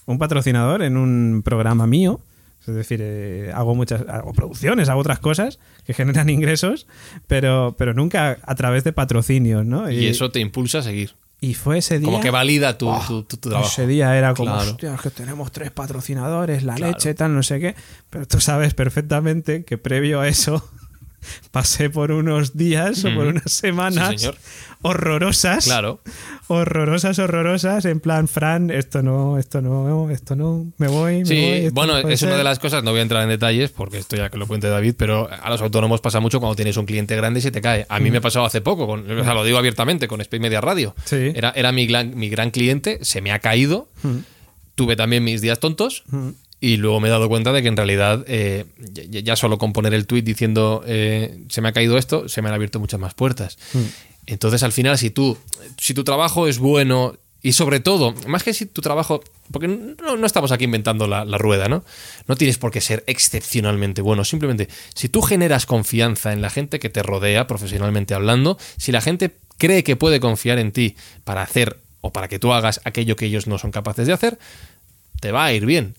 un patrocinador en un programa mío. Es decir, eh, hago muchas hago producciones, hago otras cosas que generan [LAUGHS] ingresos, pero, pero nunca a través de patrocinios, ¿no? Y eso te impulsa a seguir. y fue ese día. Como que valida tu, ¡Oh! tu- tu- tu trabajo. Ese día era como, Claro. hostia, es que tenemos tres patrocinadores, la Claro. leche, tal, no sé qué. Pero tú sabes perfectamente que previo a eso pasé por unos días o por unas semanas Sí, horrorosas. Claro. Horrorosas, horrorosas. En plan, Fran, esto no, esto no, esto no, me voy. me Sí, voy, esto bueno, no es una de las cosas, no voy a entrar en detalles porque esto ya que lo cuente David, pero a los autónomos pasa mucho cuando tienes un cliente grande y se te cae. A mí me pasó hace poco, con, o sea, lo digo abiertamente, con Space Media Radio. Sí. Era, era mi, gran, mi gran cliente, se me ha caído, tuve también mis días tontos y luego me he dado cuenta de que en realidad eh, ya, solo con poner el tweet diciendo eh, se me ha caído esto, se me han abierto muchas más puertas. Entonces al final si tú, si tu trabajo es bueno y sobre todo, más que si tu trabajo, porque no, no estamos aquí inventando la, la rueda, ¿no? No tienes por qué ser excepcionalmente bueno, simplemente si tú generas confianza en la gente que te rodea, profesionalmente hablando, si la gente cree que puede confiar en ti para hacer o para que tú hagas aquello que ellos no son capaces de hacer, te va a ir bien.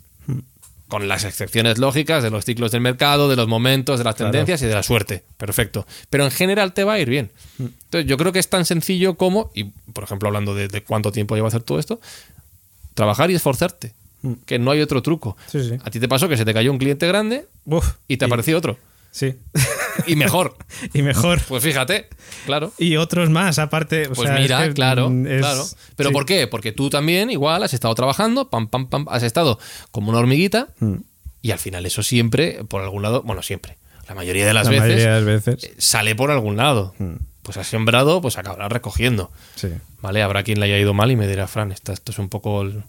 Con las excepciones lógicas de los ciclos del mercado, de los momentos, de las tendencias y de la suerte. Perfecto. Pero en general te va a ir bien. Entonces yo creo que es tan sencillo como, y por ejemplo hablando de, de cuánto tiempo lleva hacer todo esto, trabajar y esforzarte. Que no hay otro truco. Sí, sí. A ti te pasó que se te cayó un cliente grande Uf, y te apareció otro. Sí. Y mejor. [LAUGHS] y mejor. Pues fíjate, claro. Y otros más, aparte. o Pues sea, es mira, que, claro, mm, es- claro. ¿Pero sí. por qué? Porque tú también igual has estado trabajando, pam, pam, pam, has estado como una hormiguita Mm. y al final eso siempre, por algún lado, bueno, siempre, la mayoría de las La veces mayoría de las veces. eh, sale por algún lado. Mm. Pues has sembrado, pues acabarás recogiendo. Sí. ¿Vale? Habrá quien le haya ido mal y me dirá, Fran, esta- esto es un poco el-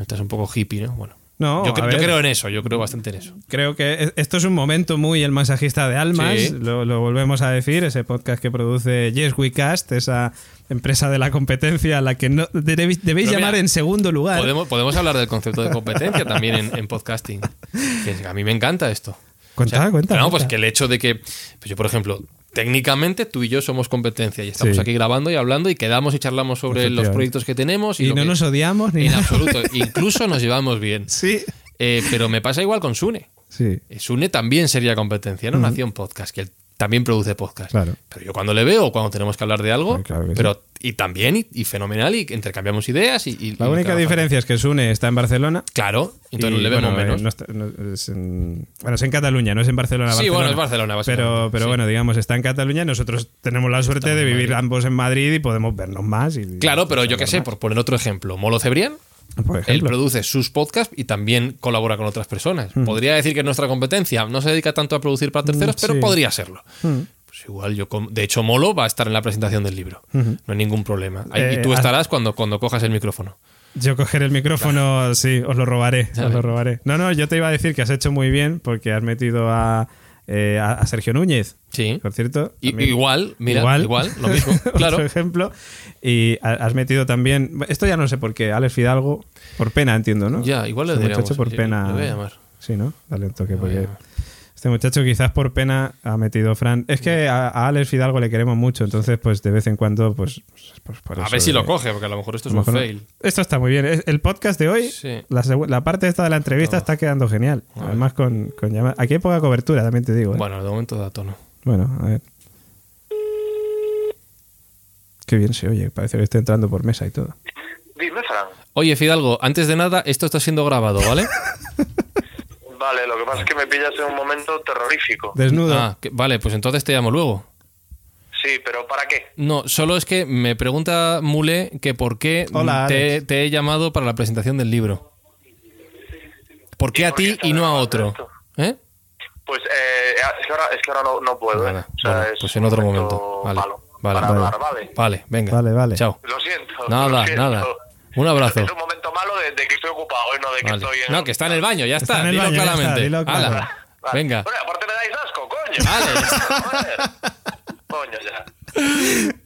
estás un poco hippie, ¿no? Bueno, No, yo, creo en eso, yo creo bastante en eso. Creo que esto es un momento muy el masajista de almas, Sí. lo, lo volvemos a decir, ese podcast que produce Yes We Cast, esa empresa de la competencia a la que no debéis, debéis llamar en segundo lugar. Podemos, podemos hablar del concepto de competencia también en, en podcasting. Que a mí me encanta esto. Cuenta, O sea, cuenta, No, pues que el hecho de que, pues yo por ejemplo, técnicamente tú y yo somos competencia y estamos Sí. aquí grabando y hablando y quedamos y charlamos sobre los proyectos que tenemos. Y, no que- nos odiamos ni En nada. absoluto. [LAUGHS] Incluso nos llevamos bien. Sí. Eh, pero me pasa igual con Sune. Sí. Eh, Sune también sería competencia, ¿no? Nació un podcast, que él también produce podcast. Claro. Pero yo cuando le veo, cuando tenemos que hablar de algo, Sí, claro sí. Y también y, y fenomenal y intercambiamos ideas y, y- La única diferencia es que Sune está en Barcelona. Claro, entonces y, le vemos bueno, eh, menos. no está- no- es en, bueno, es en Cataluña, no es en Barcelona. Sí, Barcelona. bueno, es Barcelona, Pero, pero sí. bueno, digamos, está en Cataluña. Nosotros tenemos la suerte de vivir ambos en Madrid y podemos vernos más. Claro, pero yo qué sé, por poner otro ejemplo, Molo Cebrián. Por él produce sus podcasts y también colabora con otras personas. Podría decir que es nuestra competencia, no se dedica tanto a producir para terceros, Mm, pero sí. podría serlo. Pues igual yo, de hecho, Molo va a estar en la presentación del libro, no hay ningún problema. Ahí- y Eh, tú haz- estarás cuando, cuando cojas el micrófono. Yo coger el micrófono, sí, os lo robaré. Os lo robaré. No, no, yo te iba a decir que has hecho muy bien porque has metido a, eh, a, a Sergio Núñez. Sí. Por cierto. Igual, mira, igual, lo mismo, [LAUGHS] claro. ejemplo. Y ha- has metido también. Esto ya no sé por qué. Alex Fidalgo, por pena, entiendo, ¿no? Ya, igual le Este diríamos, muchacho por sí, pena. le voy a llamar. Sí, ¿no? Dale un toque porque. Este muchacho quizás por pena ha metido Fran. Es que a, a Alex Fidalgo le queremos mucho, entonces pues de vez en cuando pues, pues, pues, por A eso ver si de- lo coge, porque a lo mejor esto es un fail. Esto está muy bien. El podcast de hoy, Sí. la, la parte esta de la entrevista está quedando genial. Además con, con llama- Aquí hay poca cobertura, también te digo. ¿eh? Bueno, de momento da tono. Bueno, a ver. Qué bien se oye. Parece que estoy entrando por mesa y todo. Dime, Fran. Oye, Fidalgo, antes de nada, esto está siendo grabado, ¿vale? [LAUGHS] Vale, lo que pasa es que me pillas en un momento terrorífico. Desnudo. Ah, que- vale, pues entonces te llamo luego. Sí, pero ¿para qué? No, solo es que me pregunta Mule que por qué Hola, te, he llamado para la presentación del libro. ¿Por qué a ti y no a otro? ¿Eh? Pues eh, es que ahora, es que ahora no, no puedo. ¿eh? O sea, es pues en un otro momento. Vale, malo vale, para vale. hablar, ¿vale? Vale, venga. Vale, vale. Chao. Lo siento. Nada, lo siento. nada. Un abrazo. Es un momento malo de, de que estoy ocupado, ¿eh? no de que Vale. estoy en... No, que está en el baño, ya está. Está en el dilo baño, ya está, claramente. dilo claro. Hala, Vale. Venga. Bueno, aparte me dais asco, coño. Vale. Coño, ya.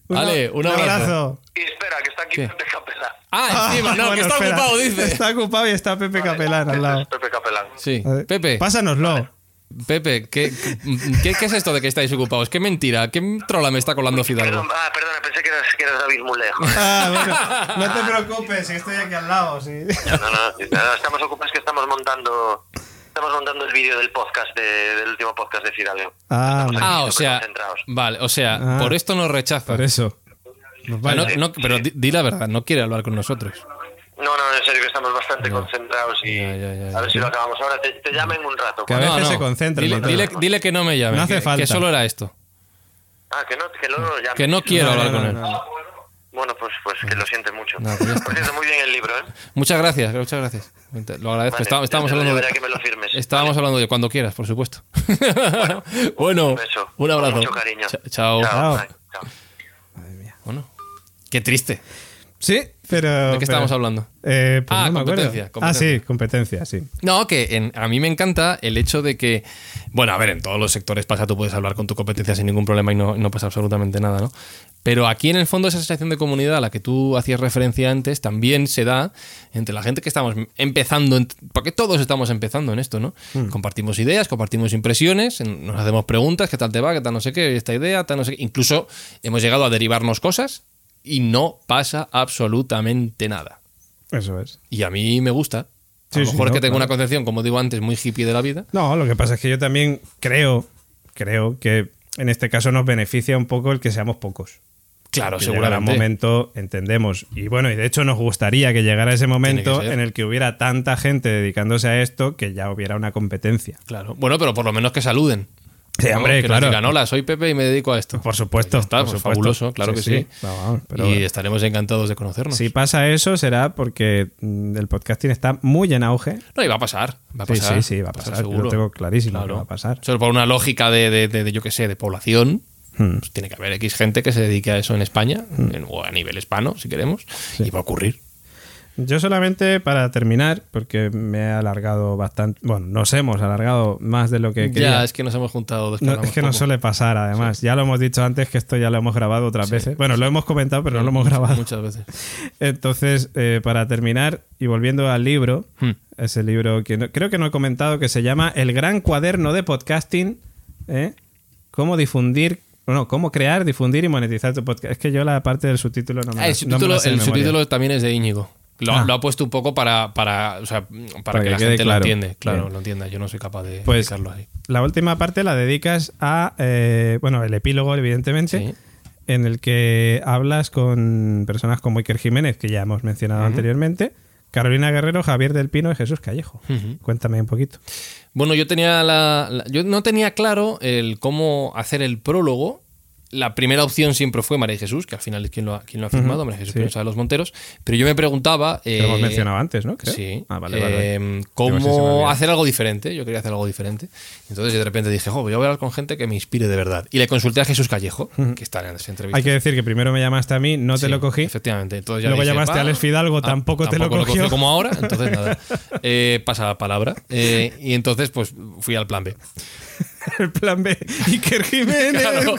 Vale, un abrazo. Y espera, que está aquí ¿Qué? Pepe Capelán. Ah, [LAUGHS] encima, no, Bueno, que está espera. ocupado, dice. Está ocupado y está Pepe Capelán al Ese lado. Pepe Capelán. Sí. Ver, Pepe, Pásanoslo. Pepe, ¿qué, qué, qué es esto de que estáis ocupados? ¿Qué mentira? ¿Qué trola me está colando Fidalgo? Perdón, ah, perdona, pensé que eras, que eras David Mulejo. [LAUGHS] Ah, bueno. No te preocupes, estoy aquí al lado, sí. No, no, no, estamos ocupados que estamos montando estamos montando el vídeo del podcast de- del último podcast de Fidalgo. Ah, Ah, o sea, vale, o sea, Ah. por esto nos rechaza. por eso. Pues Ah, vaya. no- no, pero di, di la verdad, no quiere hablar con nosotros. No, no, en serio que estamos bastante concentrados y Ya, ya, ya, a ver si lo acabamos ahora. Te, te llamo en un rato. Que a veces no, se concentran Dile, dile- dile que no me llame. No hace que, falta. que solo era esto. Ah, que no, que no lo llame. Que no quiero No, hablar no, con no, él. no, no. Bueno, pues, pues que lo siente mucho. No, pues. Por cierto, muy bien el libro, ¿eh? Muchas gracias, muchas gracias. Lo agradezco. Vale, Está- estábamos hablando de, llevaré a que me lo firmes. estábamos hablando de cuando quieras, por supuesto. [LAUGHS] bueno, Un beso. un abrazo. Con mucho cariño. Cha- chao. Chao. bye, chao. Bueno, qué triste. Sí, pero. ¿De qué estábamos pero- hablando? Eh, pues Ah, no me acuerdo. competencia, Ah, sí, competencia, sí. No, que en- a mí me encanta el hecho de que, bueno, a ver, en todos los sectores pasa, tú puedes hablar con tu competencia sin ningún problema y no, no pasa absolutamente nada, ¿no? Pero aquí en el fondo esa sensación de comunidad a la que tú hacías referencia antes también se da entre la gente que estamos empezando, porque todos estamos empezando en esto, ¿no? Compartimos ideas, compartimos impresiones, nos hacemos preguntas, ¿qué tal te va? ¿Qué tal no sé qué? Esta idea, tal no sé qué. Incluso hemos llegado a derivarnos cosas y no pasa absolutamente nada. Eso es. Y a mí me gusta. A Sí, lo sí, mejor que tengo claro. una concepción, como digo antes, muy hippie de la vida. No, lo que pasa es que yo también creo, creo que en este caso nos beneficia un poco el que seamos pocos. Claro, Que llegará un seguramente. momento, entendemos. Y bueno, y de hecho nos gustaría que llegara ese momento en el que hubiera tanta gente dedicándose a esto que ya hubiera una competencia. Claro. Bueno, pero por lo menos que saluden. Sí, hombre, claro. Digan, hola, soy Pepe y me dedico a esto. Por supuesto. Está, por pues supuesto. fabuloso, claro que sí. Vamos, vamos, pero y bueno. estaremos encantados de conocernos. Si pasa eso será porque mm, el podcasting está muy en auge. No, y va a pasar. Va a pasar. sí, sí, va a pasar. Yo seguro. lo tengo clarísimo que va a pasar. Solo por una lógica de, de- de- de, yo qué sé, de población. Hmm. pues tiene que haber X gente que se dedique a eso en España, en- o a nivel hispano, si queremos, y va a ocurrir. Yo solamente para terminar, porque me he alargado bastante. Bueno, nos hemos alargado más de lo que quería. Ya, es que nos hemos juntado dos No, es que nos poco. suele pasar, además. Ya lo hemos dicho antes que esto ya lo hemos grabado otras veces. Bueno, lo hemos comentado, pero no lo hemos grabado. Muchas veces. [LAUGHS] Entonces, eh, para terminar, y volviendo al libro, Hmm. ese libro que no- creo que no he comentado, que se llama El Gran Cuaderno de Podcasting. ¿eh? Cómo difundir. No, cómo crear, difundir y monetizar tu podcast. Es que yo la parte del subtítulo no me Ah, la- el no me subtítulo, la sé de el subtítulo también es de Íñigo. Lo, Ah. lo ha puesto un poco para, para, o sea, para, Para que, que la gente claro. lo entiende. Claro, Bien. lo entienda. Yo no soy capaz de Pues explicarlo así. la última parte la dedicas a, eh, bueno, el epílogo, evidentemente, Sí. en el que hablas con personas como Iker Jiménez, que ya hemos mencionado anteriormente, Carolina Guerrero, Javier del Pino y Jesús Callejo. Cuéntame un poquito. Bueno, yo tenía la, la- yo no tenía claro el cómo hacer el prólogo. La primera opción siempre fue María Jesús, que al final es quien lo ha, quien lo ha firmado, María Jesús sí. Espinosa de los Monteros. Pero yo me preguntaba. Que lo hemos eh, mencionado antes, ¿no? Creo. Sí. Ah, vale, vale, eh, cómo hacer algo diferente. Yo quería hacer algo diferente. Entonces yo de repente dije, jo, voy a hablar con gente que me inspire de verdad. Y le consulté a Jesús Callejo, que está en esa entrevista. Hay que decir que primero me llamaste a mí, no te Sí, lo cogí. Efectivamente. Entonces ya Luego dije, llamaste a Alex Fidalgo, Ah, tampoco te lo cogió. como ahora, [LAUGHS] entonces nada. Eh, pasa la palabra. Eh, y entonces, pues fui al plan B. [LAUGHS] El plan B, Iker Jiménez. Claro.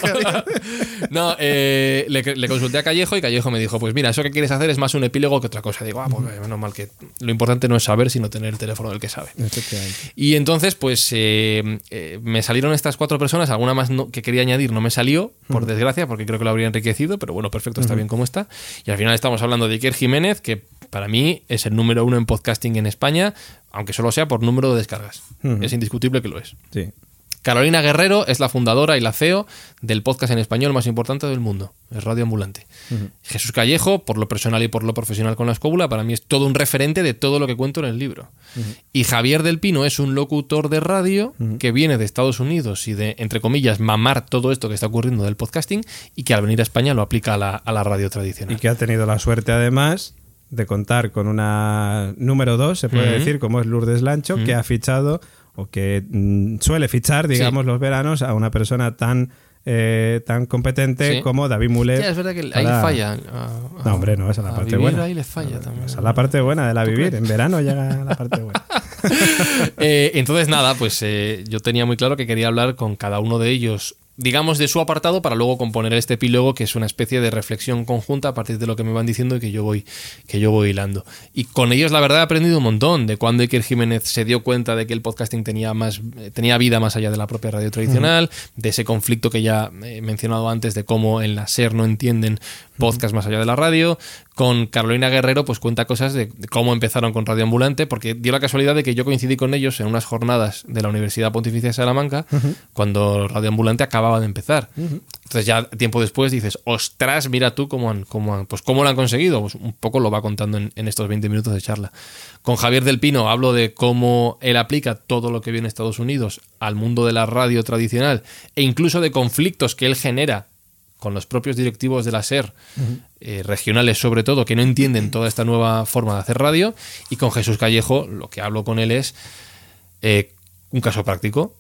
no, eh, le, le consulté a Callejo y Callejo me dijo: Pues mira, eso que quieres hacer es más un epílogo que otra cosa. Digo, ah, pues menos mal que lo importante no es saber, sino tener el teléfono del que sabe. Efectivamente. Y entonces, pues eh, eh, me salieron estas cuatro personas, alguna más no- que quería añadir no me salió, por desgracia, porque creo que lo habría enriquecido, pero bueno, perfecto, está bien como está. Y al final estamos hablando de Iker Jiménez, que para mí es el número uno en podcasting en España, aunque solo sea por número de descargas. Es indiscutible que lo es. Sí. Carolina Guerrero es la fundadora y la CEO del podcast en español más importante del mundo, es Radio Ambulante. Jesús Callejo, por lo personal y por lo profesional con la escóbula, para mí es todo un referente de todo lo que cuento en el libro. Y Javier del Pino es un locutor de radio que viene de Estados Unidos y de, entre comillas, mamar todo esto que está ocurriendo del podcasting y que al venir a España lo aplica a la, a la radio tradicional. Y que ha tenido la suerte, además, de contar con una número dos, se puede decir, como es Lourdes Lancho, que ha fichado o que mm, suele fichar, digamos, los veranos a una persona tan, eh, tan competente Sí. como David Mulet. Ya, es verdad que ahí para- falla. a- a- No, hombre, no, esa es la parte buena. Ahí le falla también. Esa es la parte buena de la vivir. En verano llega la parte buena. [LAUGHS] Eh, entonces, nada, pues eh, yo tenía muy claro que quería hablar con cada uno de ellos, digamos, de su apartado, para luego componer este epílogo, que es una especie de reflexión conjunta a partir de lo que me van diciendo y que yo voy, que yo voy hilando. Y con ellos, la verdad, he aprendido un montón de cuando Iker Jiménez se dio cuenta de que el podcasting tenía, más, eh, tenía vida más allá de la propia radio tradicional, de ese conflicto que ya he mencionado antes, de cómo en la SER no entienden podcast más allá de la radio. Con Carolina Guerrero, pues cuenta cosas de, de cómo empezaron con Radio Ambulante, porque dio la casualidad de que yo coincidí con ellos en unas jornadas de la Universidad Pontificia de Salamanca, cuando Radio Ambulante acababa de empezar. Entonces ya tiempo después dices, ostras, mira tú cómo han, cómo han- pues cómo lo han conseguido. Pues un poco lo va contando en, en estos 20 minutos de charla. Con Javier del Pino hablo de cómo él aplica todo lo que viene en Estados Unidos al mundo de la radio tradicional e incluso de conflictos que él genera con los propios directivos de la SER, eh, regionales sobre todo, que no entienden toda esta nueva forma de hacer radio. Y con Jesús Callejo, lo que hablo con él es eh, un caso práctico.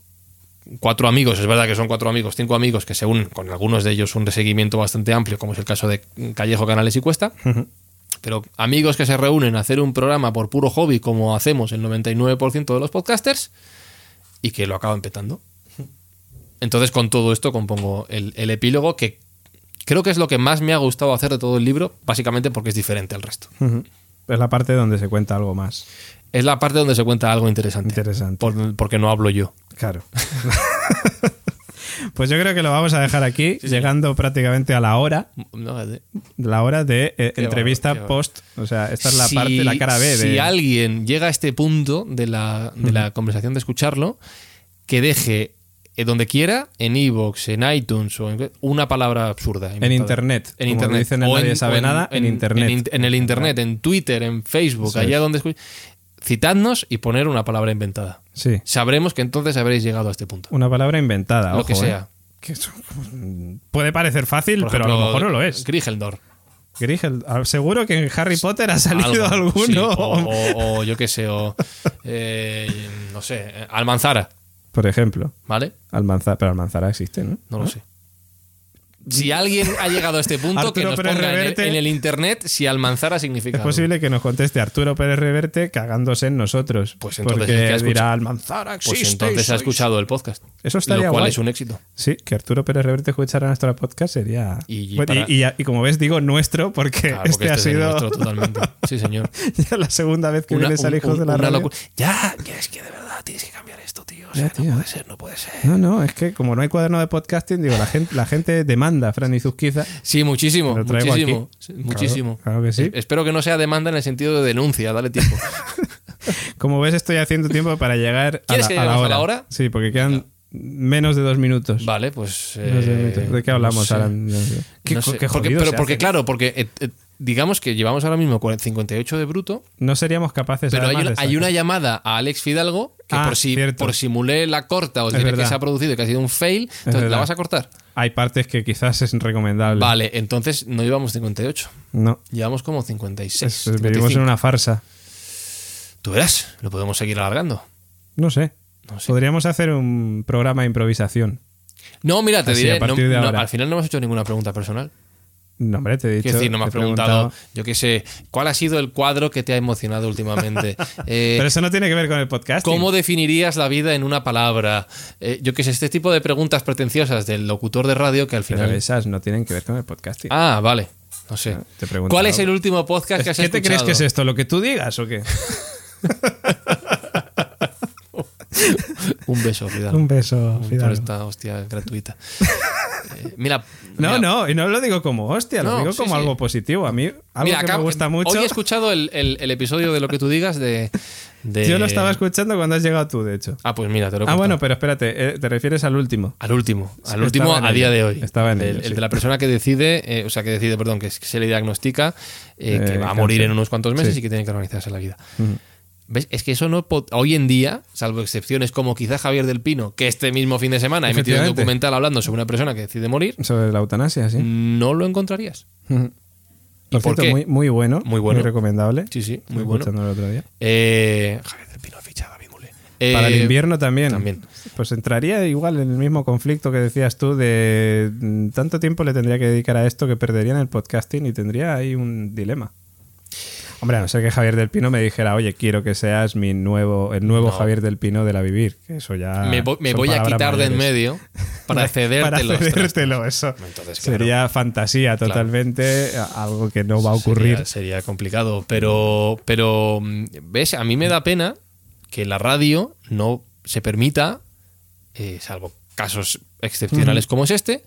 Cuatro amigos, es verdad que son cuatro amigos, cinco amigos que se unen, con algunos de ellos un seguimiento bastante amplio, como es el caso de Callejo, Canales y Cuesta. Pero amigos que se reúnen a hacer un programa por puro hobby, como hacemos el 99% de los podcasters, y que lo acaban petando. Entonces, con todo esto compongo el, el epílogo que creo que es lo que más me ha gustado hacer de todo el libro, básicamente porque es diferente al resto. Es la parte donde se cuenta algo más. Es la parte donde se cuenta algo interesante. Interesante. Por- porque no hablo yo. Claro. [LAUGHS] pues yo creo que lo vamos a dejar aquí, llegando prácticamente a la hora. No, de- La hora de eh, entrevista va, qué va. post. O sea, esta es la Si- parte, la cara B de. Si alguien llega a este punto de la, de la conversación de escucharlo, que deje eh, donde quiera, en iVoox, en iTunes o en una palabra absurda. inventada. internet. En Como internet. dicen en O Nadie Sabe Nada, en internet. En, en el internet, en Twitter, en Facebook, Eso allá es. donde Citadnos y poner una palabra inventada. Sí. Sabremos que entonces habréis llegado a este punto. Una palabra inventada. Lo ojo, que eh. sea. Que eso, mm, puede parecer fácil, Por pero a lo mejor no lo es. Gryffindor. Grigel, ah, seguro que en Harry Potter ha salido Algo, alguno. sí, o, o- o yo qué sé, o eh, no sé, eh, Almanzara, Por ejemplo, ¿vale? Almanzara, pero Almanzara existe, ¿no? No lo sé. Si alguien ha llegado a este punto, que nos Pérez ponga en el, Reverte. en el internet si Almanzara significa. Es algo. posible que nos conteste Arturo Pérez Reverte cagándose en nosotros. Pues entonces porque es que dirá Almanzara existe. Pues entonces ha sois-". escuchado el podcast. Eso estaría Lo cual guay. es un éxito. Sí, que Arturo Pérez Reverte escuchara nuestro podcast sería. Y- y Bueno, para- y, y- y como ves, digo nuestro porque Claro, porque este, ha este sido nuestro totalmente. Sí, señor. [LAUGHS] ya la segunda vez que Una- vienes al un- Hijos de la Radio. Ya, que es que de verdad tienes que cambiar esto, tío. O Ya, sea, tío. no puede ser, no puede ser. No, no, es que como no hay cuaderno de podcasting, digo, la gente, la gente demanda Fran y Zuzquiza. Sí, muchísimo, muchísimo. Claro, muchísimo. claro que sí. Eh, Espero que no sea demanda en el sentido de denuncia, dale tiempo. [LAUGHS] Como ves, estoy haciendo tiempo para llegar a ¿Quieres la, que a la lleguemos a hora. la hora? Sí, porque quedan menos de dos minutos. vale, pues. De, eh, minutos. ¿De qué hablamos no sé. Qué, No sé, qué porque, pero porque claro, porque eh, eh, digamos que llevamos ahora mismo 40 58 de bruto, No seríamos capaces pero hay una, de hay una llamada a Alex Fidalgo que Ah, por si cierto. por simulé la corta o el que se ha producido que ha sido un fail, entonces verdad. la vas a cortar. Hay partes que quizás es recomendable. Vale, entonces no llevamos 58, No. llevamos como 56. Es- vivimos 55. en una farsa. Tú verás, lo podemos seguir alargando. No sé. No sé. Podríamos hacer un programa de improvisación. No, mira, te Así, diré, no- al final no has hecho ninguna pregunta personal. No, hombre, te he dicho. Quiero decir, no me has te preguntado, yo qué sé, ¿cuál ha sido el cuadro que te ha emocionado últimamente? [LAUGHS] Eh, Pero eso no tiene que ver con el podcast. ¿Cómo definirías la vida en una palabra? Eh, yo qué sé, este tipo de preguntas pretenciosas del locutor de radio que al Pero final... esas no tienen que ver con el podcasting. Ah, vale, no sé. te pregunto ¿Cuál es el último podcast que has ¿Qué te crees que es esto? ¿Lo que tú digas o qué? [LAUGHS] Un beso, Fidal. Un beso, Por Fidalgo. esta hostia gratuita. [LAUGHS] Eh, mira... No, mira, no, y no lo digo como hostia, lo No, digo como sí. algo positivo. A mí, algo mira, que me gusta mucho. Hoy he escuchado el, el- el episodio de lo que tú digas de... de- Yo lo estaba escuchando cuando has llegado tú, de hecho. Ah, pues mira, te lo he Ah, bueno, pero espérate, eh, te refieres al último. Al último, al último a ello. día de hoy. Estaba en el, ello, el sí. de la persona que decide, eh, o sea, que decide, perdón, que, se le diagnostica eh, que Eh, va a morir en unos cuantos meses y que tiene que organizarse la vida. ¿Ves? Es que eso no. Hoy en día, salvo excepciones como quizá Javier del Pino, que este mismo fin de semana ha emitido un documental hablando sobre una persona que decide morir, Sobre la eutanasia, sí. no lo encontrarías. Por cierto, muy, muy bueno. Muy bueno. recomendable. Sí, sí, muy bueno. escuchándolo el otro día. Eh, Javier del Pino ficha a David Mule. Para el Eh, invierno también. también. Pues entraría igual en el mismo conflicto que decías tú de mm, tanto tiempo le tendría que dedicar a esto que perdería en el podcasting y tendría ahí un dilema. Hombre, a no ser que Javier del Pino me dijera, oye, quiero que seas mi nuevo, el nuevo No. Javier del Pino de la Vivir. Que eso ya. me voy, me son voy a quitar de en medio para cedértelo. [LAUGHS] Para cedértelo, eso. Entonces, claro. Sería fantasía totalmente, algo que no va a ocurrir. Sería, sería complicado. Pero, pero, mm, ¿ves? A mí me da pena que la radio no se permita, eh, salvo casos excepcionales como es este,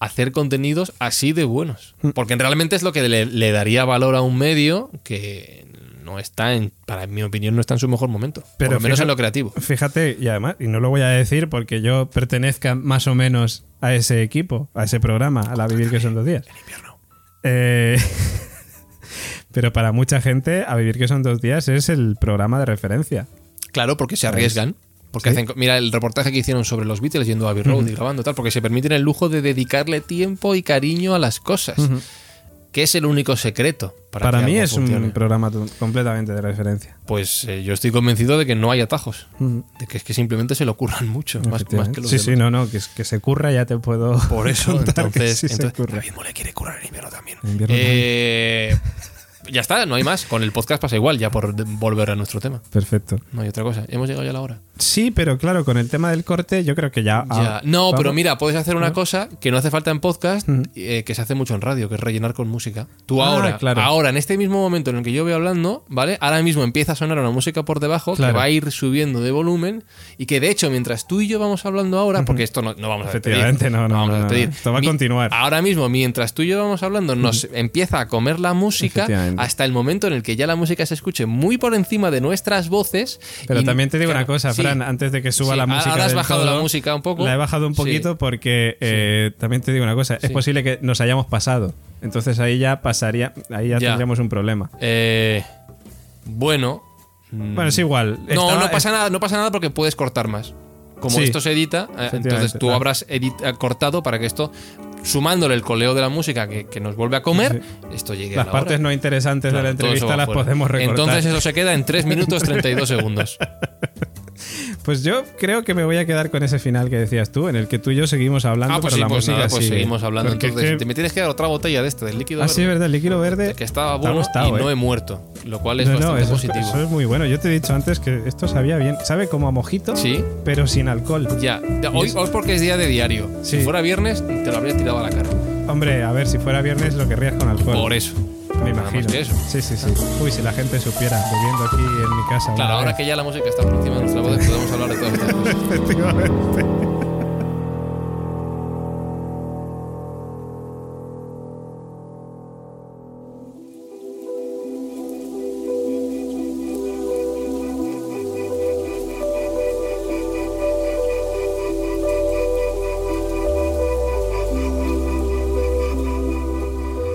hacer contenidos así de buenos. Porque realmente es lo que le, le daría valor a un medio que no está en, para mi opinión, no está en su mejor momento. Pero por lo menos fíjate- en lo creativo. Fíjate, y además, y no lo voy a decir porque yo pertenezca más o menos a ese equipo, a ese programa, a la Vivir que son dos días. Eh, [LAUGHS] pero para mucha gente, a Vivir que son dos días es el programa de referencia. Claro, porque se arriesgan. Porque Sí. hacen, mira el reportaje que hicieron sobre los Beatles yendo a Abbey Road y grabando tal, porque se permiten el lujo de dedicarle tiempo y cariño a las cosas, que es el único secreto para, Para, que mí algo es funcione. un programa completamente de referencia. Pues eh, yo estoy convencido de que no hay atajos, de que es que simplemente se lo ocurran mucho, más, más que los sí, demás. sí, no, no, que, es- que se curra ya te puedo. Por eso, contar que entonces, sí entonces. David Mole quiere curar el invierno también. Invierno Eh, ya está, no hay más. Con el podcast pasa igual, ya por volver a nuestro tema. Perfecto. No hay otra cosa. Hemos llegado ya a la hora. Sí, pero claro, con el tema del corte, yo creo que ya. Ya. ah, No, vamos. pero mira, puedes hacer una cosa que no hace falta en podcast, eh, que se hace mucho en radio, que es rellenar con música. Tú Ah, ahora, claro. ahora, en este mismo momento en el que yo voy hablando, ¿vale? Ahora mismo empieza a sonar una música por debajo Claro. que va a ir subiendo de volumen y que de hecho, mientras tú y yo vamos hablando ahora, porque esto no, no vamos a despedir. Efectivamente, no, no, vamos a despedir. Esto va a continuar. Ahora mismo, mientras tú y yo vamos hablando, nos empieza a comer la música hasta el momento en el que ya la música se escuche muy por encima de nuestras voces. Pero y- también te digo claro, una cosa, sí. Antes de que suba Sí, la ahora música. has bajado la música un poco. La he bajado un Sí. poquito porque eh, también te digo una cosa, es posible que nos hayamos pasado. Entonces ahí ya pasaría, ahí ya, Ya. tendríamos un problema. Eh, bueno. mm, Bueno, es igual. No, Estaba- no pasa nada, no pasa nada porque puedes cortar más. Como esto se edita, eh, entonces tú claro. habrás edit- eh, cortado para que esto, sumándole el coleo de la música que, que nos vuelve a comer, esto llegue a Las la partes hora. no interesantes Claro, de la entrevista las fuera. podemos recortar. Entonces eso se queda en 3 [LAUGHS] minutos 32 segundos. [LAUGHS] Pues yo creo que me voy a quedar con ese final que decías tú, en el que tú y yo seguimos hablando, Ah, pues sí, la pues música nada, pues seguimos hablando. Porque Entonces, que- te me tienes que dar otra botella de este, del líquido Ah, sí, verde, verdad, el líquido verde. que estaba bueno gustado, y no ¿eh? he muerto, lo cual es No, no, bastante eso, es- positivo. eso es muy bueno. Yo te he dicho antes que esto sabía bien. Sabe como a mojito, Sí. pero sin alcohol. Ya, hoy, hoy es porque es día de diario. Sí. Si fuera viernes, te lo habría tirado a la cara. Hombre, a ver, si fuera viernes lo querrías con alcohol. Por eso. Me más imagino. que eso. Sí, sí, sí. Uy, si la gente supiera, bebiendo aquí en mi casa. Claro, ahora vez. que ya la música está por encima de nuestra voz, podemos hablar de todas estas cosas. [LAUGHS] Efectivamente.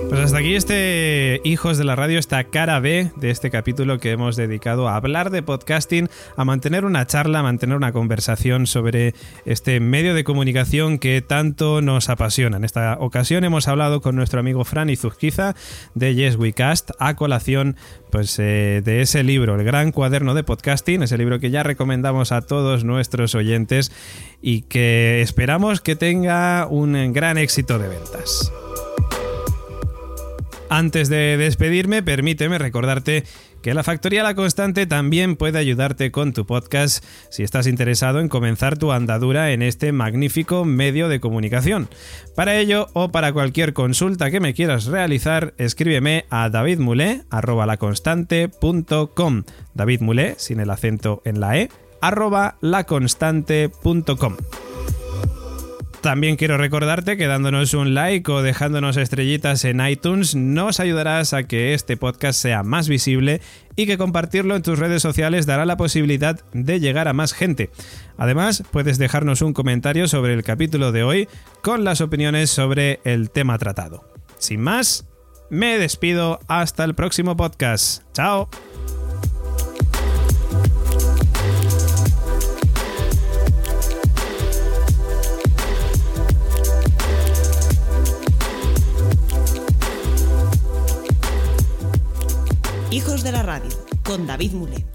Pues hasta aquí este Hijos de la Radio, esta cara B de este capítulo que hemos dedicado a hablar de podcasting, a mantener una charla, a mantener una conversación sobre este medio de comunicación que tanto nos apasiona. En esta ocasión hemos hablado con nuestro amigo Fran Izuzquiza de Yes We Cast a colación pues, eh, de ese libro, el gran cuaderno de podcasting, ese libro que ya recomendamos a todos nuestros oyentes y que esperamos que tenga un gran éxito de ventas. Antes de despedirme, permíteme recordarte que la Factoría La Constante también puede ayudarte con tu podcast si estás interesado en comenzar tu andadura en este magnífico medio de comunicación. Para ello o para cualquier consulta que me quieras realizar, escríbeme a davidmulé@laconstante.com. David Mulé, sin el acento en la e, arroba laconstante.com. También quiero recordarte que dándonos un like o dejándonos estrellitas en iTunes nos ayudarás a que este podcast sea más visible y que compartirlo en tus redes sociales dará la posibilidad de llegar a más gente. Además, puedes dejarnos un comentario sobre el capítulo de hoy con las opiniones sobre el tema tratado. Sin más, me despido hasta el próximo podcast. ¡Chao! Hijos de la Radio, con David Mulé.